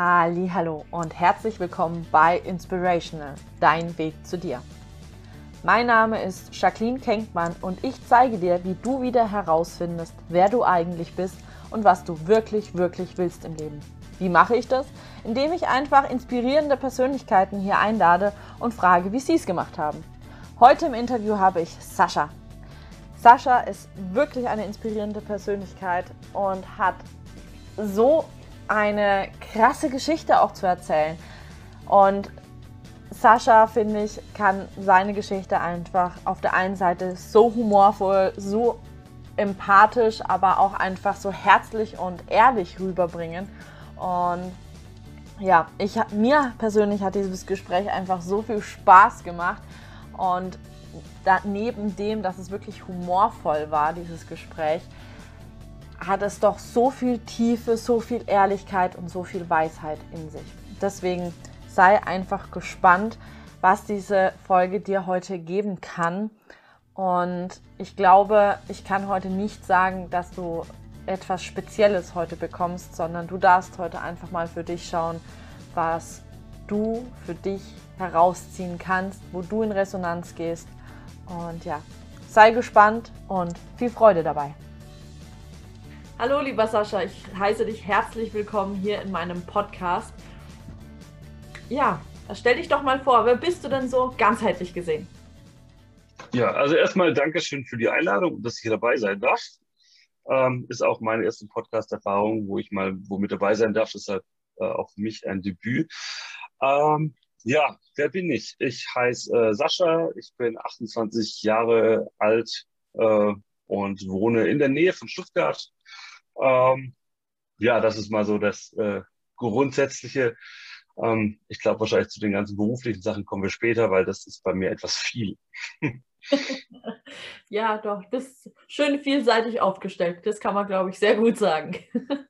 Hallo und herzlich willkommen bei Inspirational, dein Weg zu dir. Mein Name ist Jacqueline Kenkmann und ich zeige dir, wie du wieder herausfindest, wer du eigentlich bist und was du wirklich, wirklich willst im Leben. Wie mache ich das? Indem ich einfach inspirierende Persönlichkeiten hier einlade und frage, wie sie es gemacht haben. Heute im Interview habe ich Sascha. Sascha ist wirklich eine inspirierende Persönlichkeit und hat so eine krasse Geschichte auch zu erzählen. Und Sascha, finde ich, kann seine Geschichte einfach auf der einen Seite so humorvoll, so empathisch, aber auch einfach so herzlich und ehrlich rüberbringen. Und ja, ich, mir persönlich hat dieses Gespräch einfach so viel Spaß gemacht. Und da, neben dem, dass es wirklich humorvoll war, dieses Gespräch, hat es doch so viel Tiefe, so viel Ehrlichkeit und so viel Weisheit in sich. Deswegen sei einfach gespannt, was diese Folge dir heute geben kann. Und ich glaube, ich kann heute nicht sagen, dass du etwas Spezielles heute bekommst, sondern du darfst heute einfach mal für dich schauen, was du für dich herausziehen kannst, wo du in Resonanz gehst. Und ja, sei gespannt und viel Freude dabei. Hallo, lieber Sascha, ich heiße dich herzlich willkommen hier in meinem Podcast. Ja, stell dich doch mal vor, wer bist du denn so ganzheitlich gesehen? Ja, also erstmal Dankeschön für die Einladung, dass ich hier dabei sein darf. Ähm, ist auch meine erste Podcast-Erfahrung, wo ich mal wo mit dabei sein darf. Deshalb äh, auch für mich ein Debüt. Ähm, ja, wer bin ich? Ich heiße äh, Sascha, ich bin 28 Jahre alt äh, und wohne in der Nähe von Stuttgart. Ähm, ja, das ist mal so das äh, Grundsätzliche. Ähm, ich glaube, wahrscheinlich zu den ganzen beruflichen Sachen kommen wir später, weil das ist bei mir etwas viel. ja, doch, das ist schön vielseitig aufgestellt. Das kann man, glaube ich, sehr gut sagen.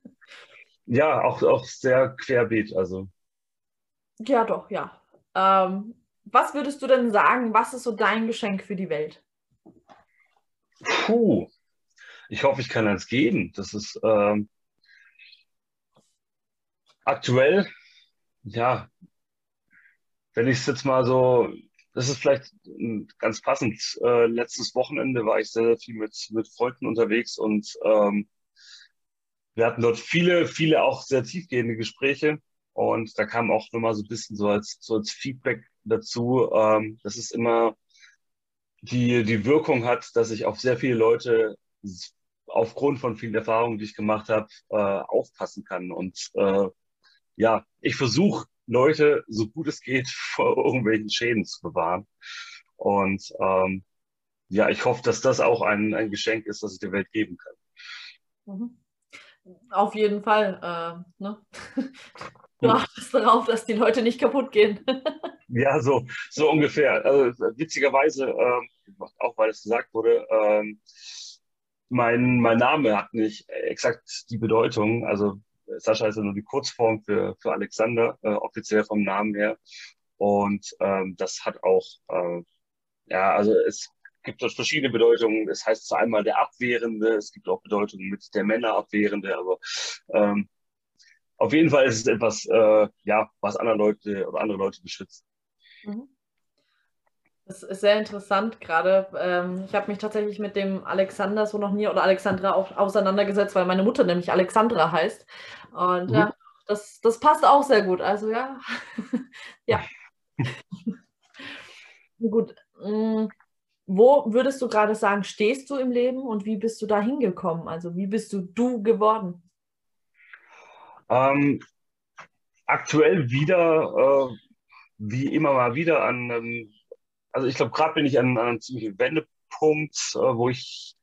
ja, auch, auch sehr querbeet. Also. Ja, doch, ja. Ähm, was würdest du denn sagen, was ist so dein Geschenk für die Welt? Puh, ich hoffe, ich kann eins geben. Das ist ähm, aktuell, ja, wenn ich es jetzt mal so, das ist vielleicht ganz passend. Äh, letztes Wochenende war ich sehr, sehr viel mit, mit Freunden unterwegs und ähm, wir hatten dort viele, viele auch sehr tiefgehende Gespräche. Und da kam auch nochmal so ein bisschen so als, so als Feedback dazu, ähm, dass es immer die, die Wirkung hat, dass ich auf sehr viele Leute aufgrund von vielen Erfahrungen, die ich gemacht habe, äh, aufpassen kann. Und äh, ja, ich versuche Leute, so gut es geht, vor irgendwelchen Schäden zu bewahren. Und ähm, ja, ich hoffe, dass das auch ein, ein Geschenk ist, das ich der Welt geben kann. Mhm. Auf jeden Fall. Äh, ne? Du achtest darauf, dass die Leute nicht kaputt gehen. ja, so, so ungefähr. Also, witzigerweise, äh, auch weil es gesagt wurde, äh, mein, mein Name hat nicht exakt die Bedeutung. Also Sascha ist ja nur die Kurzform für, für Alexander, äh, offiziell vom Namen her. Und ähm, das hat auch, äh, ja, also es gibt dort verschiedene Bedeutungen. Es heißt zwar einmal der Abwehrende, es gibt auch Bedeutungen mit der Männerabwehrende, aber ähm, auf jeden Fall ist es etwas, äh, ja, was andere Leute oder andere Leute beschützt. Mhm. Das ist sehr interessant gerade. Ähm, ich habe mich tatsächlich mit dem Alexander so noch nie oder Alexandra auch auseinandergesetzt, weil meine Mutter nämlich Alexandra heißt. Und mhm. ja, das, das passt auch sehr gut. Also ja, ja. gut. Mm, wo würdest du gerade sagen, stehst du im Leben und wie bist du da hingekommen? Also wie bist du du geworden? Ähm, aktuell wieder, äh, wie immer mal wieder an ähm, also ich glaube, gerade bin ich an, an einem ziemlichen Wendepunkt, äh, wo ich,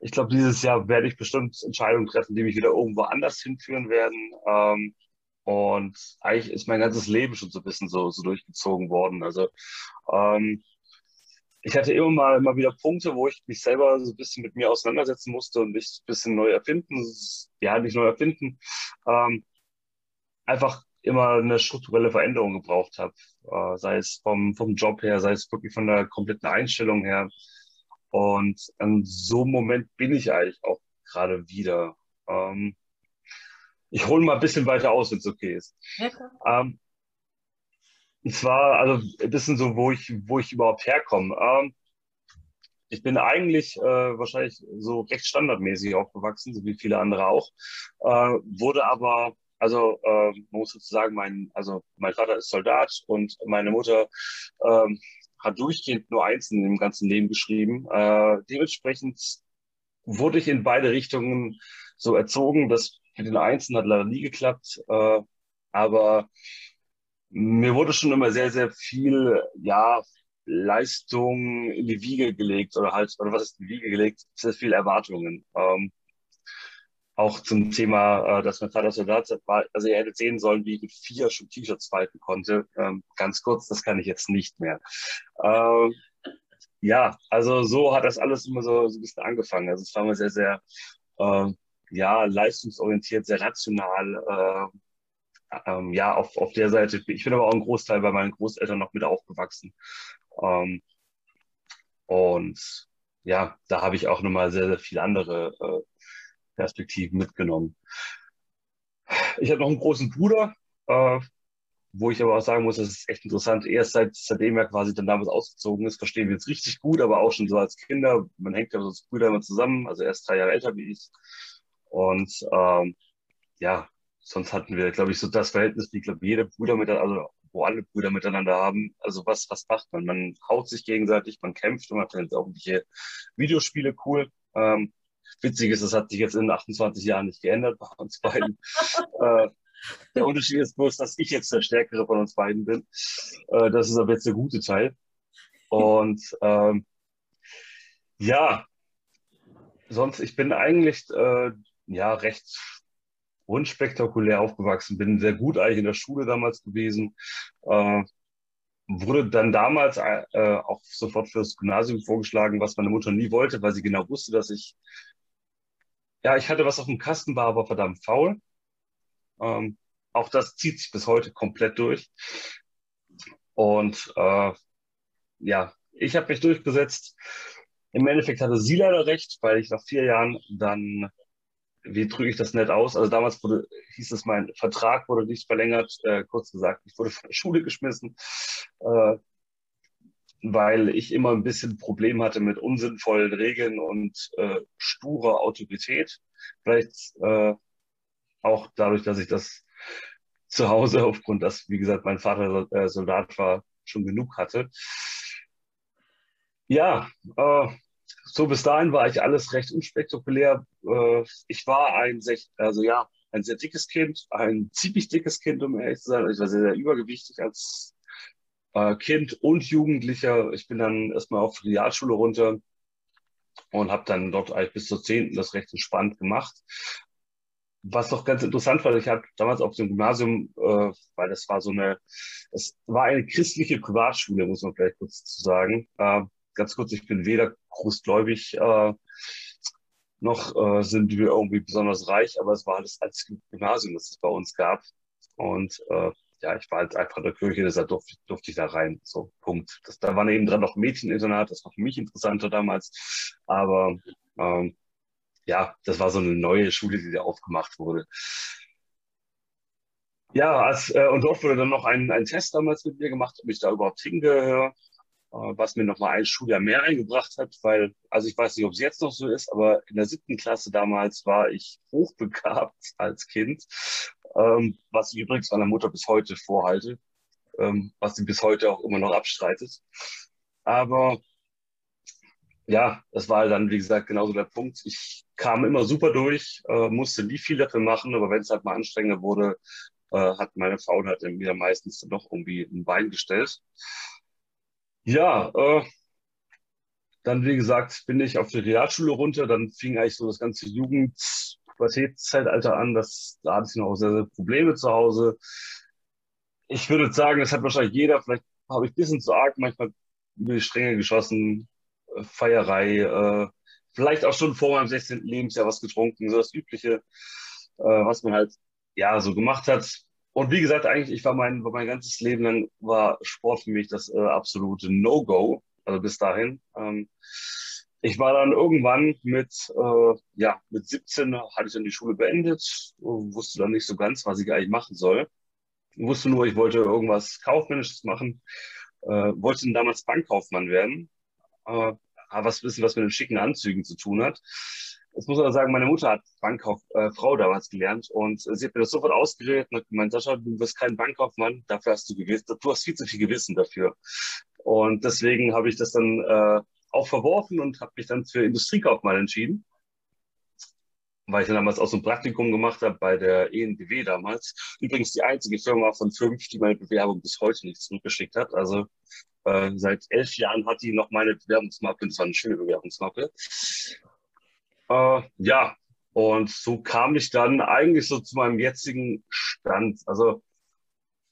ich glaube, dieses Jahr werde ich bestimmt Entscheidungen treffen, die mich wieder irgendwo anders hinführen werden. Ähm, und eigentlich ist mein ganzes Leben schon so ein bisschen so, so durchgezogen worden. Also ähm, ich hatte immer mal immer wieder Punkte, wo ich mich selber so ein bisschen mit mir auseinandersetzen musste und mich ein bisschen neu erfinden. Ja, nicht neu erfinden. Ähm, einfach immer eine strukturelle Veränderung gebraucht habe, äh, sei es vom, vom Job her, sei es wirklich von der kompletten Einstellung her. Und in so einem Moment bin ich eigentlich auch gerade wieder. Ähm, ich hole mal ein bisschen weiter aus, wenn es okay ist. Ja, ähm, und zwar, also ein bisschen so, wo ich, wo ich überhaupt herkomme. Ähm, ich bin eigentlich äh, wahrscheinlich so recht standardmäßig aufgewachsen, so wie viele andere auch. Äh, wurde aber, also äh, man muss sozusagen, mein, also mein Vater ist Soldat und meine Mutter äh, hat durchgehend nur eins in dem ganzen Leben geschrieben. Äh, dementsprechend wurde ich in beide Richtungen so erzogen. Das mit den Einsen hat leider nie geklappt. Äh, aber mir wurde schon immer sehr, sehr viel, ja, Leistung in die Wiege gelegt oder halt, oder was ist in die Wiege gelegt? Sehr viel Erwartungen. Ähm, auch zum Thema, äh, dass mein Vater Soldat war, also er hätte sehen sollen, wie ich mit vier schon T-Shirts falten konnte. Ähm, ganz kurz, das kann ich jetzt nicht mehr. Ähm, ja, also so hat das alles immer so, so ein bisschen angefangen. Also es war immer sehr, sehr, äh, ja, leistungsorientiert, sehr rational, äh, ähm, ja, auf, auf der Seite. Ich bin aber auch ein Großteil bei meinen Großeltern noch mit aufgewachsen. Ähm, und ja, da habe ich auch nochmal sehr, sehr viele andere äh, Perspektiven mitgenommen. Ich habe noch einen großen Bruder, äh, wo ich aber auch sagen muss, das ist echt interessant. Erst seit, seitdem er quasi dann damals ausgezogen ist, verstehen wir jetzt richtig gut, aber auch schon so als Kinder. Man hängt ja so als Brüder immer zusammen. Also er ist drei Jahre älter wie ich. Und ähm, ja, sonst hatten wir, glaube ich, so das Verhältnis, wie, glaube jede Brüder miteinander, also wo alle Brüder miteinander haben. Also was, was macht man? Man haut sich gegenseitig, man kämpft und man findet auch irgendwelche Videospiele cool. Ähm, witzig ist, das hat sich jetzt in 28 Jahren nicht geändert bei uns beiden. äh, der Unterschied ist bloß, dass ich jetzt der Stärkere von uns beiden bin. Äh, das ist aber jetzt der gute Teil. Und ähm, ja, sonst, ich bin eigentlich äh, ja recht unspektakulär aufgewachsen, bin sehr gut eigentlich in der Schule damals gewesen. Äh, wurde dann damals äh, auch sofort fürs Gymnasium vorgeschlagen, was meine Mutter nie wollte, weil sie genau wusste, dass ich, ja, ich hatte was auf dem Kasten, war aber verdammt faul. Ähm, auch das zieht sich bis heute komplett durch. Und äh, ja, ich habe mich durchgesetzt. Im Endeffekt hatte sie leider recht, weil ich nach vier Jahren dann wie drücke ich das nett aus? Also damals wurde, hieß es, mein Vertrag wurde nicht verlängert. Äh, kurz gesagt, ich wurde von der Schule geschmissen, äh, weil ich immer ein bisschen Problem hatte mit unsinnvollen Regeln und äh, sturer Autorität. Vielleicht äh, auch dadurch, dass ich das zu Hause aufgrund, dass, wie gesagt, mein Vater äh, Soldat war, schon genug hatte. Ja, äh, so bis dahin war ich alles recht unspektakulär. Äh, ich war ein, also ja, ein sehr dickes Kind, ein ziemlich dickes Kind, um ehrlich zu sein. Ich war sehr, sehr übergewichtig als äh, Kind und Jugendlicher. Ich bin dann erstmal auf die Realschule runter und habe dann dort eigentlich bis zur 10. das recht entspannt gemacht. Was doch ganz interessant war, ich habe damals auf dem Gymnasium, äh, weil das war so eine, es war eine christliche Privatschule, muss man vielleicht kurz zu sagen. Äh, ganz kurz, ich bin weder großgläubig äh, noch äh, sind wir irgendwie besonders reich, aber es war das einzige Gymnasium, das es bei uns gab. Und äh, ja, ich war halt einfach in der Kirche, deshalb durfte, durfte ich da rein. So, Punkt. Das, da war neben dran noch Mädcheninternat, das war für mich interessanter damals. Aber ähm, ja, das war so eine neue Schule, die da aufgemacht wurde. Ja, als, äh, und dort wurde dann noch ein, ein Test damals mit mir gemacht, ob ich da überhaupt hingehöre. Äh, was mir nochmal ein Schuljahr mehr eingebracht hat, weil, also ich weiß nicht, ob es jetzt noch so ist, aber in der siebten Klasse damals war ich hochbegabt als Kind, ähm, was ich übrigens meiner Mutter bis heute vorhalte, ähm, was sie bis heute auch immer noch abstreitet. Aber ja, das war dann, wie gesagt, genauso der Punkt. Ich kam immer super durch, äh, musste nie viel dafür machen, aber wenn es halt mal anstrengender wurde, äh, hat meine Faulheit mir meistens dann doch irgendwie ein Bein gestellt. Ja, äh, dann wie gesagt, bin ich auf die Realschule runter. Dann fing eigentlich so das ganze Jugendpubertätszeitalter an. Das, da hatte ich noch sehr, sehr Probleme zu Hause. Ich würde sagen, das hat wahrscheinlich jeder. Vielleicht habe ich ein bisschen zu arg manchmal über die Stränge geschossen. Äh, Feierei, äh, vielleicht auch schon vor meinem 16. Lebensjahr was getrunken. So das Übliche, äh, was man halt ja so gemacht hat. Und wie gesagt, eigentlich, ich war mein, mein ganzes Leben lang war Sport für mich das äh, absolute No-Go, also bis dahin. Ähm, ich war dann irgendwann mit, äh, ja, mit 17 hatte ich dann die Schule beendet, wusste dann nicht so ganz, was ich eigentlich machen soll. Wusste nur, ich wollte irgendwas Kaufmännisches machen, äh, wollte dann damals Bankkaufmann werden, äh, was wissen, was mit den schicken Anzügen zu tun hat. Jetzt muss man sagen, meine Mutter hat Bankkauffrau äh, damals gelernt und sie hat mir das sofort ausgeredet und hat gemeint, Sascha, du wirst kein Bankkaufmann, dafür hast du gewiss, du hast viel zu viel Gewissen dafür. Und deswegen habe ich das dann äh, auch verworfen und habe mich dann für Industriekaufmann entschieden, weil ich dann damals auch so ein Praktikum gemacht habe bei der ENBW damals. Übrigens die einzige Firma von fünf, die meine Bewerbung bis heute nicht zurückgeschickt hat. Also äh, seit elf Jahren hat die noch meine Bewerbungsmappe und zwar eine schöne Bewerbungsmappe. Äh, ja, und so kam ich dann eigentlich so zu meinem jetzigen Stand. Also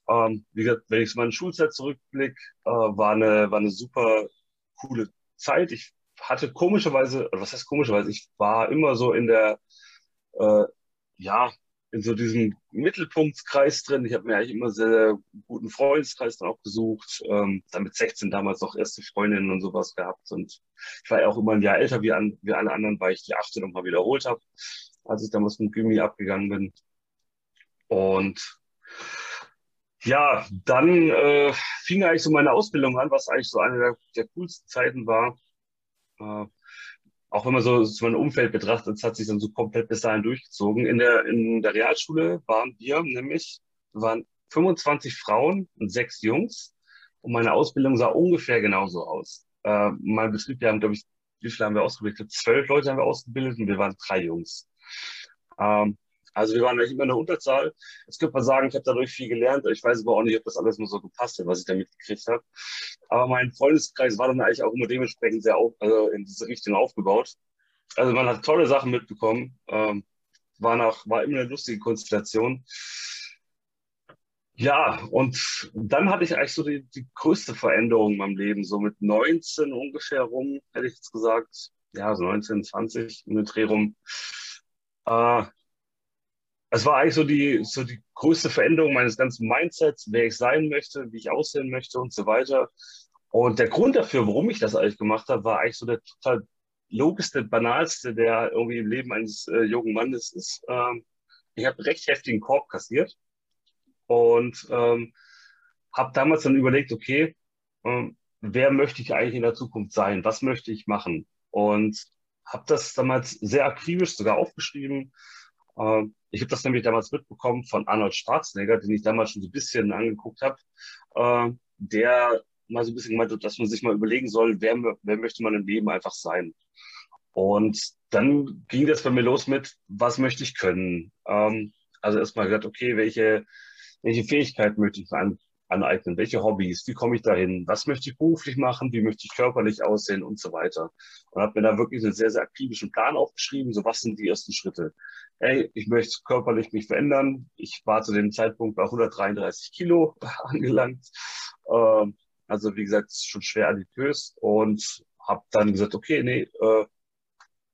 ähm, wie gesagt, wenn ich zu meiner Schulzeit zurückblicke, äh, war, eine, war eine super coole Zeit. Ich hatte komischerweise, was heißt komischerweise, ich war immer so in der, äh, ja, in so diesem Mittelpunktskreis drin. Ich habe mir eigentlich immer sehr, sehr guten Freundeskreis dann auch gesucht. Ähm, dann mit 16 damals noch erste Freundinnen und sowas gehabt. Und ich war ja auch immer ein Jahr älter wie, an, wie alle anderen, weil ich die 18 nochmal wiederholt habe, als ich damals mit Gymi abgegangen bin. Und ja, dann äh, fing eigentlich so meine Ausbildung an, was eigentlich so eine der, der coolsten Zeiten war. Äh, auch wenn man so, so mein Umfeld betrachtet, es hat sich dann so komplett bis dahin durchgezogen. In der, in der Realschule waren wir nämlich, waren 25 Frauen und sechs Jungs. Und meine Ausbildung sah ungefähr genauso aus. Äh, mein Betrieb, wir haben, glaube ich, wie viele haben wir ausgebildet? Zwölf Leute haben wir ausgebildet und wir waren drei Jungs. Ähm, also wir waren eigentlich immer in der Unterzahl. Jetzt könnte man sagen, ich habe dadurch viel gelernt. Ich weiß aber auch nicht, ob das alles nur so gepasst hat, was ich da mitgekriegt habe. Aber mein Freundeskreis war dann eigentlich auch immer dementsprechend sehr auf, also in diese Richtung aufgebaut. Also man hat tolle Sachen mitbekommen. Ähm, war, nach, war immer eine lustige Konstellation. Ja, und dann hatte ich eigentlich so die, die größte Veränderung in meinem Leben, so mit 19 ungefähr rum, hätte ich jetzt gesagt. Ja, so 19, 20 in den Dreh rum. Äh, es war eigentlich so die, so die größte Veränderung meines ganzen Mindsets, wer ich sein möchte, wie ich aussehen möchte und so weiter. Und der Grund dafür, warum ich das eigentlich gemacht habe, war eigentlich so der total logischste, banalste, der irgendwie im Leben eines äh, jungen Mannes ist. Ähm, ich habe recht heftigen Korb kassiert und ähm, habe damals dann überlegt, okay, ähm, wer möchte ich eigentlich in der Zukunft sein? Was möchte ich machen? Und habe das damals sehr akribisch sogar aufgeschrieben. Ähm, ich habe das nämlich damals mitbekommen von Arnold Schwarzenegger, den ich damals schon so ein bisschen angeguckt habe, äh, der mal so ein bisschen gemeint hat, dass man sich mal überlegen soll, wer, wer möchte man im Leben einfach sein. Und dann ging das bei mir los mit, was möchte ich können? Ähm, also erstmal gesagt, okay, welche, welche Fähigkeiten möchte ich an, aneignen? Welche Hobbys? Wie komme ich dahin? Was möchte ich beruflich machen? Wie möchte ich körperlich aussehen und so weiter? Und habe mir da wirklich einen sehr, sehr aktivischen Plan aufgeschrieben. So, was sind die ersten Schritte? Hey, ich möchte körperlich mich verändern. Ich war zu dem Zeitpunkt bei 133 Kilo angelangt. Ähm, also wie gesagt, schon schwer adipös und habe dann gesagt, okay, nee, äh,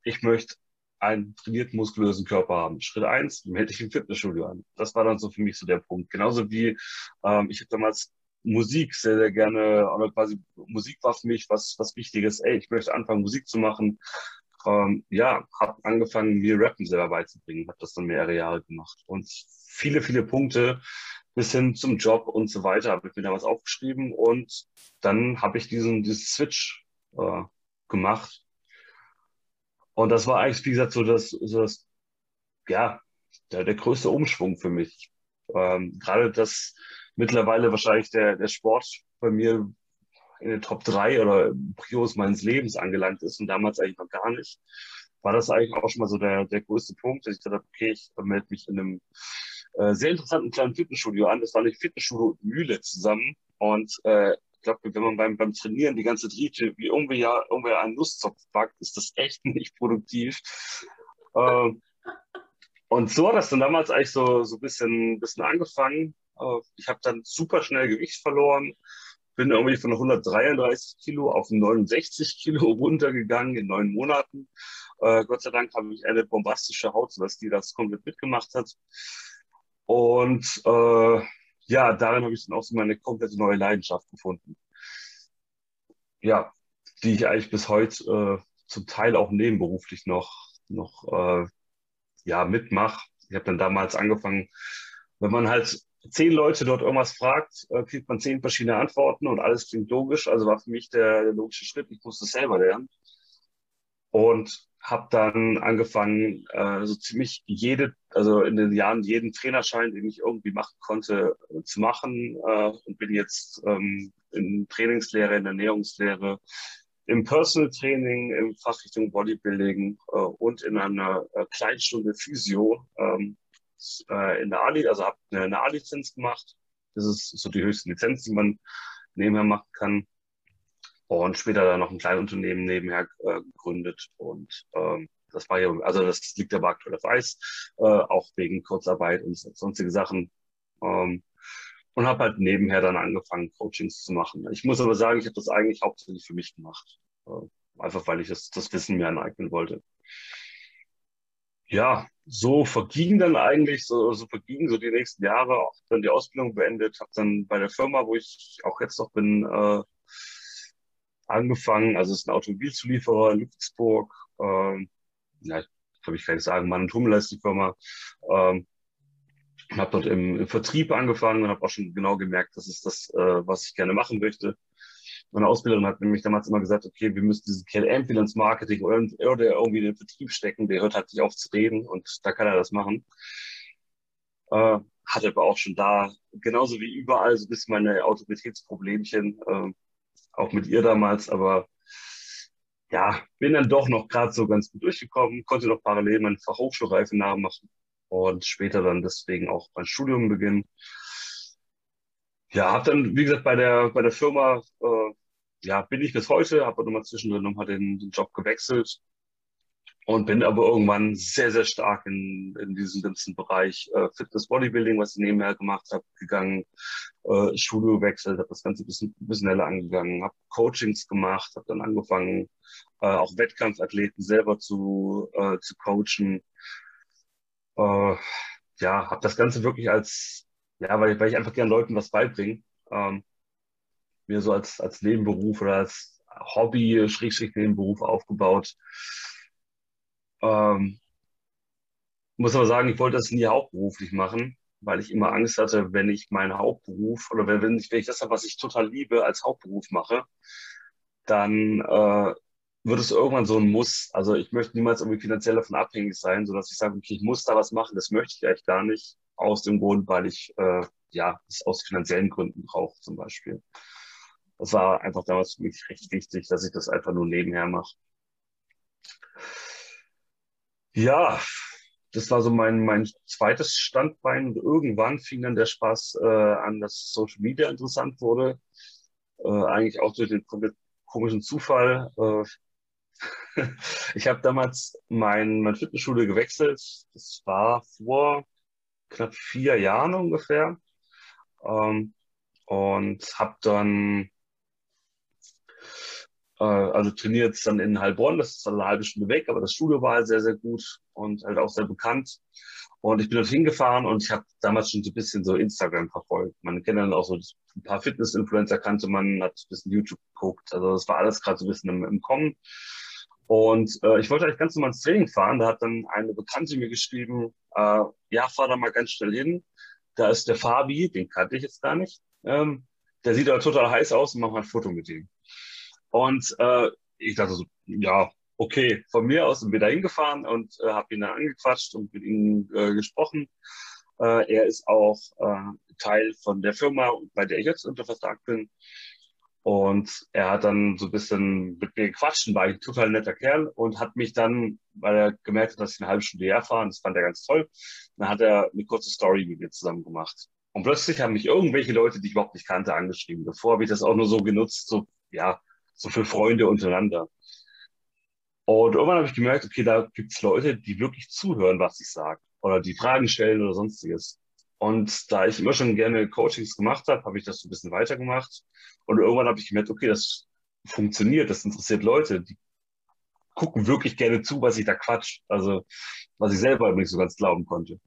ich möchte einen trainierten, muskulösen Körper haben. Schritt eins, melde ich im Fitnessstudio an. Das war dann so für mich so der Punkt. Genauso wie ähm, ich habe damals Musik sehr, sehr gerne, oder quasi Musik war für mich was, was Wichtiges. Ey, ich möchte anfangen, Musik zu machen. Ähm, ja, habe angefangen, mir Rappen selber beizubringen, habe das dann mehrere Jahre gemacht. Und viele, viele Punkte bis hin zum Job und so weiter habe ich mir da was aufgeschrieben und dann habe ich diesen, diesen Switch äh, gemacht und das war eigentlich, wie gesagt, so das, so das ja, der, der größte Umschwung für mich. Ähm, gerade dass mittlerweile wahrscheinlich der, der Sport bei mir in den Top 3 oder Prios meines Lebens angelangt ist und damals eigentlich noch gar nicht, war das eigentlich auch schon mal so der, der größte Punkt, dass ich dachte, okay, ich melde mich in einem äh, sehr interessanten kleinen Fitnessstudio an. Das war nicht Fitnessstudio Mühle zusammen und äh, glaube, wenn man beim, beim Trainieren die ganze Driete wie irgendwie ja irgendwie einen Lustzopf backt, ist das echt nicht produktiv. Ähm, und so hat das dann damals eigentlich so, so ein bisschen, bisschen angefangen. Äh, ich habe dann super schnell Gewicht verloren, bin irgendwie von 133 Kilo auf 69 Kilo runtergegangen in neun Monaten. Äh, Gott sei Dank habe ich eine bombastische Haut, sodass die das komplett mitgemacht hat. Und äh, ja, darin habe ich dann auch so meine komplette neue Leidenschaft gefunden. Ja, die ich eigentlich bis heute äh, zum Teil auch nebenberuflich noch, noch äh, ja, mitmache. Ich habe dann damals angefangen, wenn man halt zehn Leute dort irgendwas fragt, äh, kriegt man zehn verschiedene Antworten und alles klingt logisch. Also war für mich der, der logische Schritt. Ich musste es selber lernen. Und habe dann angefangen, äh, so ziemlich jede, also in den Jahren jeden Trainerschein, den ich irgendwie machen konnte, äh, zu machen äh, und bin jetzt ähm, in Trainingslehre, in Ernährungslehre, im Personal Training, im Fachrichtung Bodybuilding äh, und in einer äh, Kleinstunde Physio ähm, äh, in der A, also habe eine, eine A-Lizenz gemacht. Das ist so die höchste Lizenz, die man nebenher machen kann. Und später dann noch ein Kleinunternehmen nebenher äh, gegründet. Und ähm, das war ja, also das liegt aber aktuell auf Eis, äh, auch wegen Kurzarbeit und sonstige Sachen. Ähm, und habe halt nebenher dann angefangen, Coachings zu machen. Ich muss aber sagen, ich habe das eigentlich hauptsächlich für mich gemacht. Äh, einfach weil ich das, das Wissen mir aneignen wollte. Ja, so vergingen dann eigentlich, so, so vergingen so die nächsten Jahre, auch dann die Ausbildung beendet, habe dann bei der Firma, wo ich auch jetzt noch bin, äh, angefangen. Also es ist ein Automobilzulieferer in Ludwigsburg. Ähm, ja, glaube ich, kann ich sagen, Mann und Hummel ist die Firma. Ähm, habe dort im, im, Vertrieb angefangen und habe auch schon genau gemerkt, das ist das, äh, was ich gerne machen möchte. Meine Ausbilderin hat nämlich damals immer gesagt, okay, wir müssen diesen Kerl entweder ins Marketing oder, oder irgendwie in den Vertrieb stecken, der hört halt nicht auf zu reden und da kann er das machen. Äh, hatte aber auch schon da, genauso wie überall, so ein bisschen meine Autoritätsproblemchen, äh, auch mit ihr damals, aber ja, bin dann doch noch gerade so ganz gut durchgekommen, konnte noch parallel meine Fachhochschulreife nachmachen und später dann deswegen auch mein Studium beginnen. Ja, habe dann, wie gesagt, bei der, bei der Firma, äh, ja, bin ich bis heute, habe nochmal zwischendrin nochmal den, den Job gewechselt und bin aber irgendwann sehr, sehr stark in, in diesen ganzen Bereich äh, Fitness Bodybuilding, was ich nebenher gemacht habe, gegangen, äh, Studio gewechselt, habe das Ganze ein bisschen, schneller angegangen, habe Coachings gemacht, habe dann angefangen, äh, auch Wettkampfathleten selber zu, äh, zu coachen. Äh, ja, habe das Ganze wirklich als, ja, weil, weil ich einfach gerne Leuten was beibringe, ähm, mir so als, als Nebenberuf oder als Hobby, Schrägstrich Nebenberuf aufgebaut. Ähm, muss aber sagen, ich wollte das nie hauptberuflich machen, weil ich immer Angst hatte, wenn ich meinen Hauptberuf oder wenn ich, wenn ich das, was ich total liebe, als Hauptberuf mache, dann äh, wird es irgendwann so ein Muss. Also ich möchte niemals irgendwie finanziell davon abhängig sein, sodass ich sage, okay, ich muss da was machen, das möchte ich eigentlich gar nicht, aus dem Grund, weil ich äh, ja es aus finanziellen Gründen brauche zum Beispiel. Das war einfach damals für mich recht wichtig, dass ich das einfach nur nebenher mache. Ja, das war so mein, mein zweites Standbein und irgendwann fing dann der Spaß äh, an, dass Social Media interessant wurde. Äh, eigentlich auch durch den komischen Zufall. Äh, ich habe damals mein, mein Fitnessschule gewechselt. Das war vor knapp vier Jahren ungefähr. Ähm, und habe dann äh, also trainiert dann in Heilbronn, das ist dann eine halbe Stunde weg, aber das Studio war halt sehr, sehr gut und halt auch sehr bekannt. Und ich bin dort hingefahren und ich habe damals schon so ein bisschen so Instagram verfolgt. Man kennt dann auch so ein paar Fitness-Influencer kannte man, hat ein bisschen YouTube geguckt. Also das war alles gerade so ein bisschen im, im Kommen. Und äh, ich wollte eigentlich ganz normal ins Training fahren. Da hat dann eine Bekannte mir geschrieben, äh, ja, fahr da mal ganz schnell hin. Da ist der Fabi, den kannte ich jetzt gar nicht. Ähm, der sieht aber total heiß aus und mach mal ein Foto mit ihm. Und äh, ich dachte so, ja, okay, von mir aus sind wir da hingefahren und äh, habe ihn dann angequatscht und mit ihm äh, gesprochen. Äh, er ist auch äh, Teil von der Firma, bei der ich jetzt unter Vertrag bin. Und er hat dann so ein bisschen mit mir gequatscht und war ein total netter Kerl und hat mich dann, weil er gemerkt hat, dass ich eine halbe Stunde herfahre, das fand er ganz toll, dann hat er eine kurze Story mit mir zusammen gemacht. Und plötzlich haben mich irgendwelche Leute, die ich überhaupt nicht kannte, angeschrieben. Davor habe ich das auch nur so genutzt, so, ja, so für Freunde untereinander. Und irgendwann habe ich gemerkt, okay, da gibt es Leute, die wirklich zuhören, was ich sage oder die Fragen stellen oder sonstiges. Und da ich immer schon gerne Coachings gemacht habe, habe ich das so ein bisschen weitergemacht. Und irgendwann habe ich gemerkt, okay, das funktioniert, das interessiert Leute, die gucken wirklich gerne zu, was ich da quatsch. Also, was ich selber nicht so ganz glauben konnte.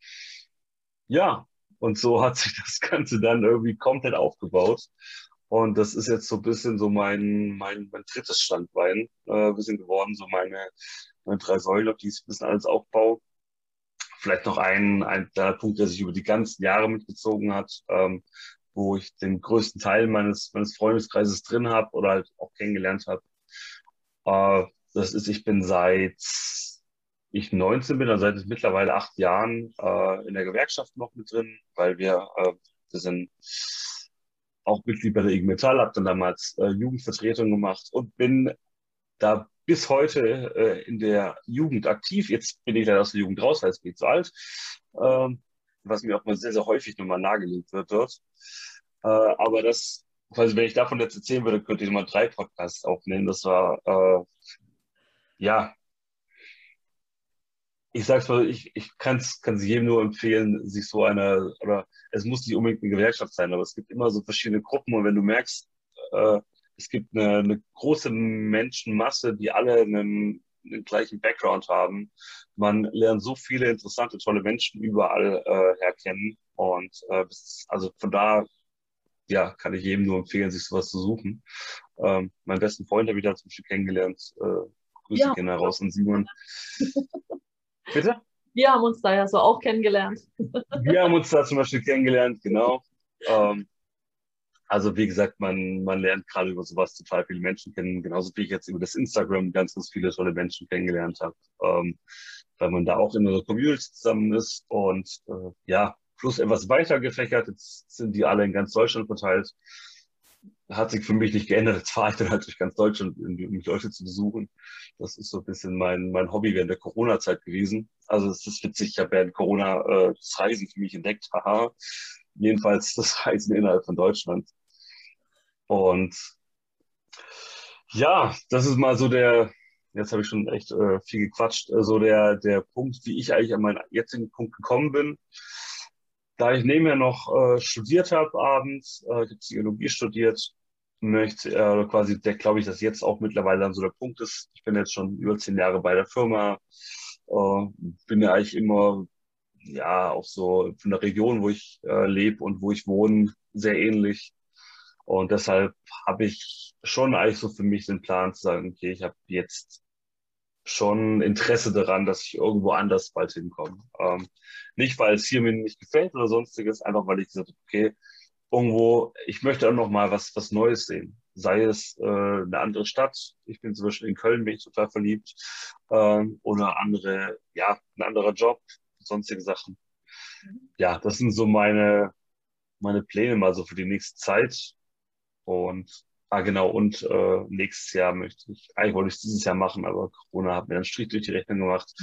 Ja, und so hat sich das Ganze dann irgendwie komplett aufgebaut. Und das ist jetzt so ein bisschen so mein, mein, mein drittes Standbein, äh, bisschen geworden, so meine, meine drei Säulen, auf die ich ein bisschen alles aufbaue. Vielleicht noch ein, ein kleiner Punkt, der sich über die ganzen Jahre mitgezogen hat, ähm, wo ich den größten Teil meines, meines Freundeskreises drin habe oder halt auch kennengelernt habe. Äh, das ist, ich bin seit ich 19 bin, also seit mittlerweile acht Jahren äh, in der Gewerkschaft noch mit drin, weil wir, äh, wir sind auch Mitglied bei der IG Metall, habe dann damals äh, Jugendvertretung gemacht und bin da bis heute äh, in der Jugend aktiv. Jetzt bin ich leider aus der Jugend raus, weil es bin zu alt, ähm, was mir auch mal sehr, sehr häufig nochmal nahegelegt wird dort. Äh, aber das, quasi, wenn ich davon jetzt erzählen würde, könnte ich mal drei Podcasts aufnehmen. Das war, äh, ja, ich sag's mal, ich, ich kann es jedem nur empfehlen, sich so eine, oder es muss nicht unbedingt eine Gewerkschaft sein, aber es gibt immer so verschiedene Gruppen und wenn du merkst, äh, es gibt eine, eine große Menschenmasse, die alle einen, einen gleichen Background haben. Man lernt so viele interessante, tolle Menschen überall äh, herkennen und äh, also von da ja, kann ich jedem nur empfehlen, sich sowas zu suchen. Ähm, meinen besten Freund habe ich da zum Beispiel kennengelernt. Äh, Grüße ja. gehen raus an Simon. Bitte? Wir haben uns da ja so auch kennengelernt. Wir haben uns da zum Beispiel kennengelernt, genau. Ähm, also wie gesagt, man, man lernt gerade über sowas total viele Menschen kennen, genauso wie ich jetzt über das Instagram ganz, ganz viele tolle Menschen kennengelernt habe, ähm, weil man da auch in einer Community zusammen ist und äh, ja, plus etwas weiter gefächert, jetzt sind die alle in ganz Deutschland verteilt hat sich für mich nicht geändert. Jetzt fahre ich dann halt durch ganz Deutschland, um die Leute zu besuchen. Das ist so ein bisschen mein, mein Hobby während der Corona-Zeit gewesen. Also es ist witzig, ich habe während Corona äh, das Reisen für mich entdeckt. Haha. Jedenfalls das Reisen innerhalb von Deutschland. Und ja, das ist mal so der, jetzt habe ich schon echt äh, viel gequatscht, äh, so der, der Punkt, wie ich eigentlich an meinen jetzigen Punkt gekommen bin. Da ich nebenher noch äh, studiert habe abends, äh, ich habe Psychologie studiert, möchte äh, quasi, der glaube ich, dass jetzt auch mittlerweile dann so der Punkt ist. Ich bin jetzt schon über zehn Jahre bei der Firma, äh, bin ja eigentlich immer ja auch so von der Region, wo ich äh, lebe und wo ich wohne, sehr ähnlich. Und deshalb habe ich schon eigentlich so für mich den Plan zu sagen, okay, ich habe jetzt schon Interesse daran, dass ich irgendwo anders bald hinkomme. Ähm, nicht, weil es hier mir nicht gefällt oder sonstiges, einfach weil ich gesagt habe, okay, irgendwo, ich möchte auch noch mal was, was Neues sehen. Sei es äh, eine andere Stadt, ich bin zum Beispiel in Köln, bin ich total verliebt, ähm, oder andere, ja, ein anderer Job, sonstige Sachen. Ja, das sind so meine, meine Pläne mal so für die nächste Zeit. Und Ah, genau. Und äh, nächstes Jahr möchte ich, eigentlich wollte ich es dieses Jahr machen, aber Corona hat mir einen Strich durch die Rechnung gemacht.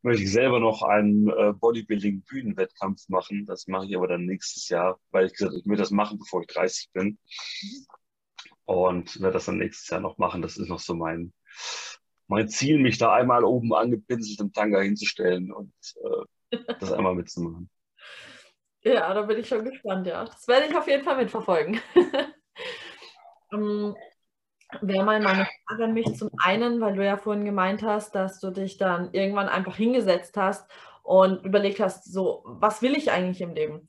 Möchte ich selber noch einen äh, Bodybuilding-Bühnenwettkampf machen. Das mache ich aber dann nächstes Jahr, weil ich gesagt habe, ich will das machen, bevor ich 30 bin. Und werde das dann nächstes Jahr noch machen. Das ist noch so mein, mein Ziel, mich da einmal oben angepinselt im Tanga hinzustellen und äh, das einmal mitzumachen. Ja, da bin ich schon gespannt, ja. Das werde ich auf jeden Fall mitverfolgen. Ähm, Wäre mal meine Frage an mich zum einen, weil du ja vorhin gemeint hast, dass du dich dann irgendwann einfach hingesetzt hast und überlegt hast, so, was will ich eigentlich im Leben?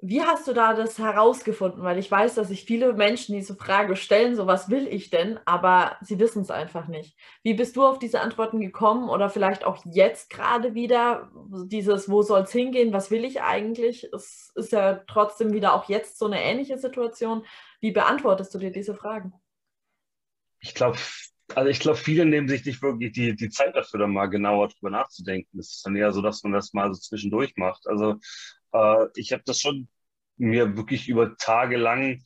Wie hast du da das herausgefunden? Weil ich weiß, dass sich viele Menschen diese Frage stellen, so was will ich denn, aber sie wissen es einfach nicht. Wie bist du auf diese Antworten gekommen oder vielleicht auch jetzt gerade wieder dieses, wo soll es hingehen, was will ich eigentlich? Es ist ja trotzdem wieder auch jetzt so eine ähnliche Situation. Wie beantwortest du dir diese Fragen? Ich glaube, also ich glaube, viele nehmen sich nicht wirklich die, die Zeit dafür, dann mal genauer drüber nachzudenken. Es ist dann eher so, dass man das mal so zwischendurch macht. Also äh, ich habe das schon mir wirklich über Tage lang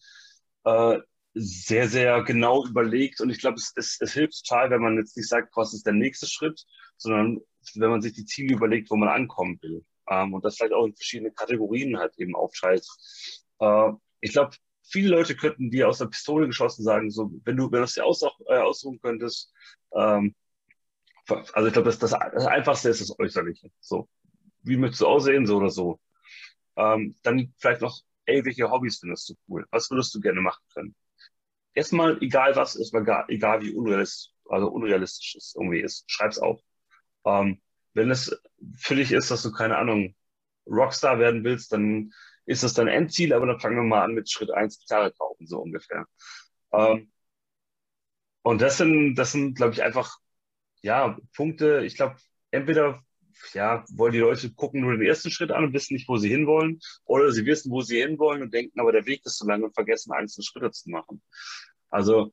äh, sehr, sehr genau überlegt. Und ich glaube, es, es, es hilft total, wenn man jetzt nicht sagt, was ist der nächste Schritt, sondern wenn man sich die Ziele überlegt, wo man ankommen will. Ähm, und das vielleicht auch in verschiedene Kategorien halt eben aufteilt. Äh, ich glaube, viele Leute könnten dir aus der Pistole geschossen sagen, so, wenn du, wenn du es dir aus, äh, aussuchen könntest, ähm, also ich glaube, das, das, das Einfachste ist das Äußerliche. So, wie möchtest du aussehen, so oder so. Ähm, dann vielleicht noch, ey, welche Hobbys findest du cool? Was würdest du gerne machen können? Erstmal, egal was, erstmal gar, egal wie unrealistisch, also unrealistisch es irgendwie ist, schreib's auf. Ähm, wenn es für dich ist, dass du, keine Ahnung, Rockstar werden willst, dann ist das dein Endziel, aber dann fangen wir mal an mit Schritt eins Gitarre kaufen, so ungefähr. Ähm, und das sind, das sind, glaube ich, einfach, ja, Punkte. Ich glaube, entweder, ja, wollen die Leute gucken nur den ersten Schritt an und wissen nicht, wo sie hinwollen, oder sie wissen, wo sie hinwollen und denken, aber der Weg ist zu lang und vergessen, einzelne Schritte zu machen. Also,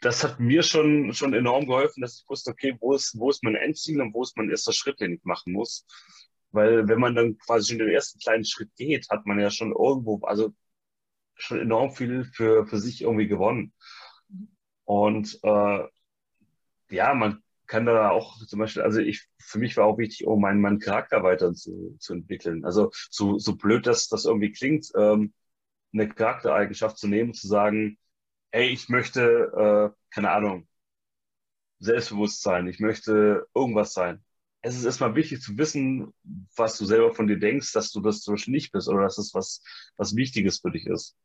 das hat mir schon, schon enorm geholfen, dass ich wusste, okay, wo ist, wo ist mein Endziel und wo ist mein erster Schritt, den ich machen muss. Weil wenn man dann quasi schon den ersten kleinen Schritt geht, hat man ja schon irgendwo, also schon enorm viel für, für sich irgendwie gewonnen. Und äh, ja, man kann da auch zum Beispiel, also ich, für mich war auch wichtig, um meinen, meinen Charakter weiter zu, zu entwickeln. Also so, so blöd dass das irgendwie klingt, ähm, eine Charaktereigenschaft zu nehmen, zu sagen, hey, ich möchte, äh, keine Ahnung, selbstbewusst sein, ich möchte irgendwas sein. Es ist erstmal wichtig zu wissen, was du selber von dir denkst, dass du das zum Beispiel nicht bist oder dass es was, was Wichtiges für dich ist.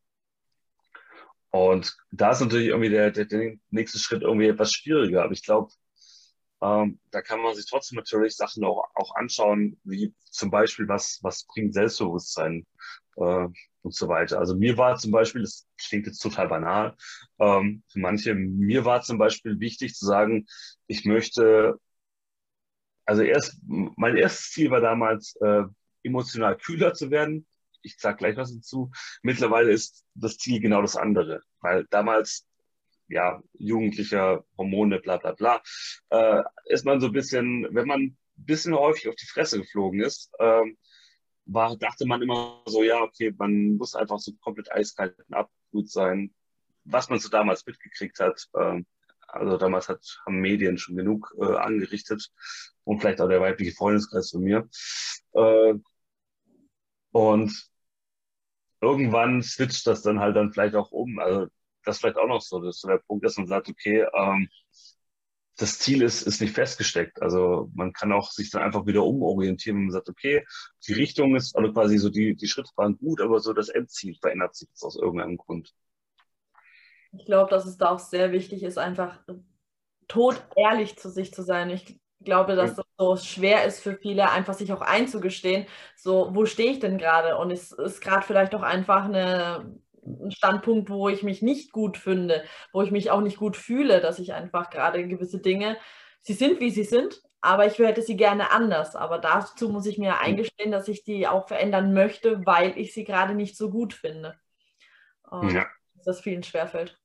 Und da ist natürlich irgendwie der, der, der nächste Schritt irgendwie etwas schwieriger. Aber ich glaube, ähm, da kann man sich trotzdem natürlich Sachen auch, auch anschauen, wie zum Beispiel, was, was bringt Selbstbewusstsein äh, und so weiter. Also mir war zum Beispiel, das klingt jetzt total banal, ähm, für manche, mir war zum Beispiel wichtig zu sagen, ich möchte, also erst, mein erstes Ziel war damals, äh, emotional kühler zu werden ich sage gleich was dazu. Mittlerweile ist das Ziel genau das andere, weil damals ja, jugendlicher Hormone, bla bla bla, äh, ist man so ein bisschen, wenn man ein bisschen häufig auf die Fresse geflogen ist, ähm, war, dachte man immer so, ja, okay, man muss einfach so komplett eiskalt und abgut sein, was man so damals mitgekriegt hat. Ähm, also damals hat, haben Medien schon genug äh, angerichtet und vielleicht auch der weibliche Freundeskreis von mir. Äh, und irgendwann switcht das dann halt dann vielleicht auch um. Also das ist vielleicht auch noch so, das ist so der Punkt, dass man sagt, okay, ähm, das Ziel ist, ist nicht festgesteckt. Also man kann auch sich dann einfach wieder umorientieren und sagt, okay, die Richtung ist, also quasi so die, die Schritte waren gut, aber so das Endziel verändert sich jetzt aus irgendeinem Grund. Ich glaube, dass es da auch sehr wichtig ist, einfach tot ehrlich zu sich zu sein. Ich glaube, dass das so schwer ist für viele, einfach sich auch einzugestehen, so, wo stehe ich denn gerade? Und es ist gerade vielleicht auch einfach eine, ein Standpunkt, wo ich mich nicht gut finde, wo ich mich auch nicht gut fühle, dass ich einfach gerade gewisse Dinge, sie sind, wie sie sind, aber ich hätte sie gerne anders. Aber dazu muss ich mir eingestehen, dass ich die auch verändern möchte, weil ich sie gerade nicht so gut finde. Und ja. Dass das vielen schwerfällt.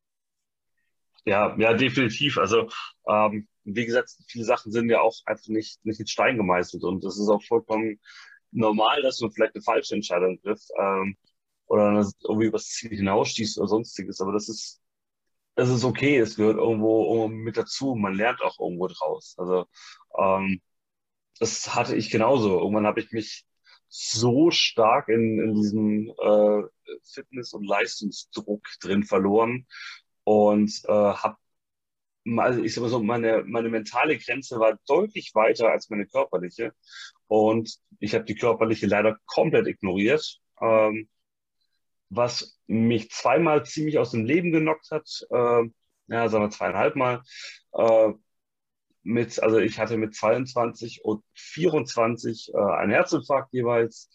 Ja, ja, definitiv. Also ähm, wie gesagt, viele Sachen sind ja auch einfach nicht, nicht in Stein gemeißelt und das ist auch vollkommen normal, dass du vielleicht eine falsche Entscheidung triffst ähm, oder irgendwie übers Ziel hinausstießt oder sonstiges, aber das ist, das ist okay, es gehört irgendwo, irgendwo mit dazu, man lernt auch irgendwo draus. Also ähm, das hatte ich genauso. Irgendwann habe ich mich so stark in, in diesem äh, Fitness- und Leistungsdruck drin verloren und äh, habe also ich sag mal so, meine, meine mentale Grenze war deutlich weiter als meine körperliche. Und ich habe die körperliche leider komplett ignoriert, ähm, was mich zweimal ziemlich aus dem Leben genockt hat. Äh, ja, sagen wir zweieinhalb Mal. Äh, mit, also ich hatte mit 22 und 24 äh, einen Herzinfarkt jeweils.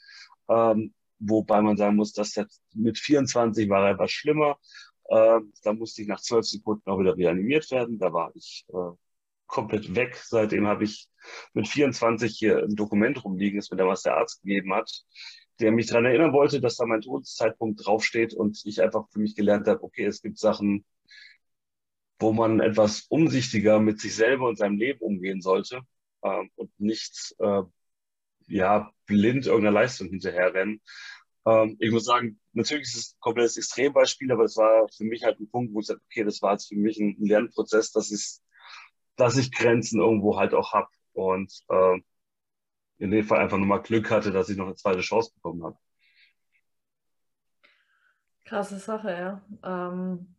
Ähm, wobei man sagen muss, dass jetzt mit 24 war er etwas schlimmer. Äh, da musste ich nach zwölf Sekunden auch wieder reanimiert werden. Da war ich äh, komplett weg. Seitdem habe ich mit 24 hier ein Dokument rumliegen, das mir damals der Arzt gegeben hat, der mich daran erinnern wollte, dass da mein Todeszeitpunkt draufsteht und ich einfach für mich gelernt habe, okay, es gibt Sachen, wo man etwas umsichtiger mit sich selber und seinem Leben umgehen sollte äh, und nicht äh, ja blind irgendeiner Leistung hinterherrennen. Ähm, ich muss sagen, natürlich ist es ein komplettes Extrembeispiel, aber es war für mich halt ein Punkt, wo ich sage, okay, das war jetzt für mich ein Lernprozess, dass ich, dass ich Grenzen irgendwo halt auch habe und äh, in dem Fall einfach nochmal Glück hatte, dass ich noch eine zweite Chance bekommen habe. Krasse Sache, ja. Ähm,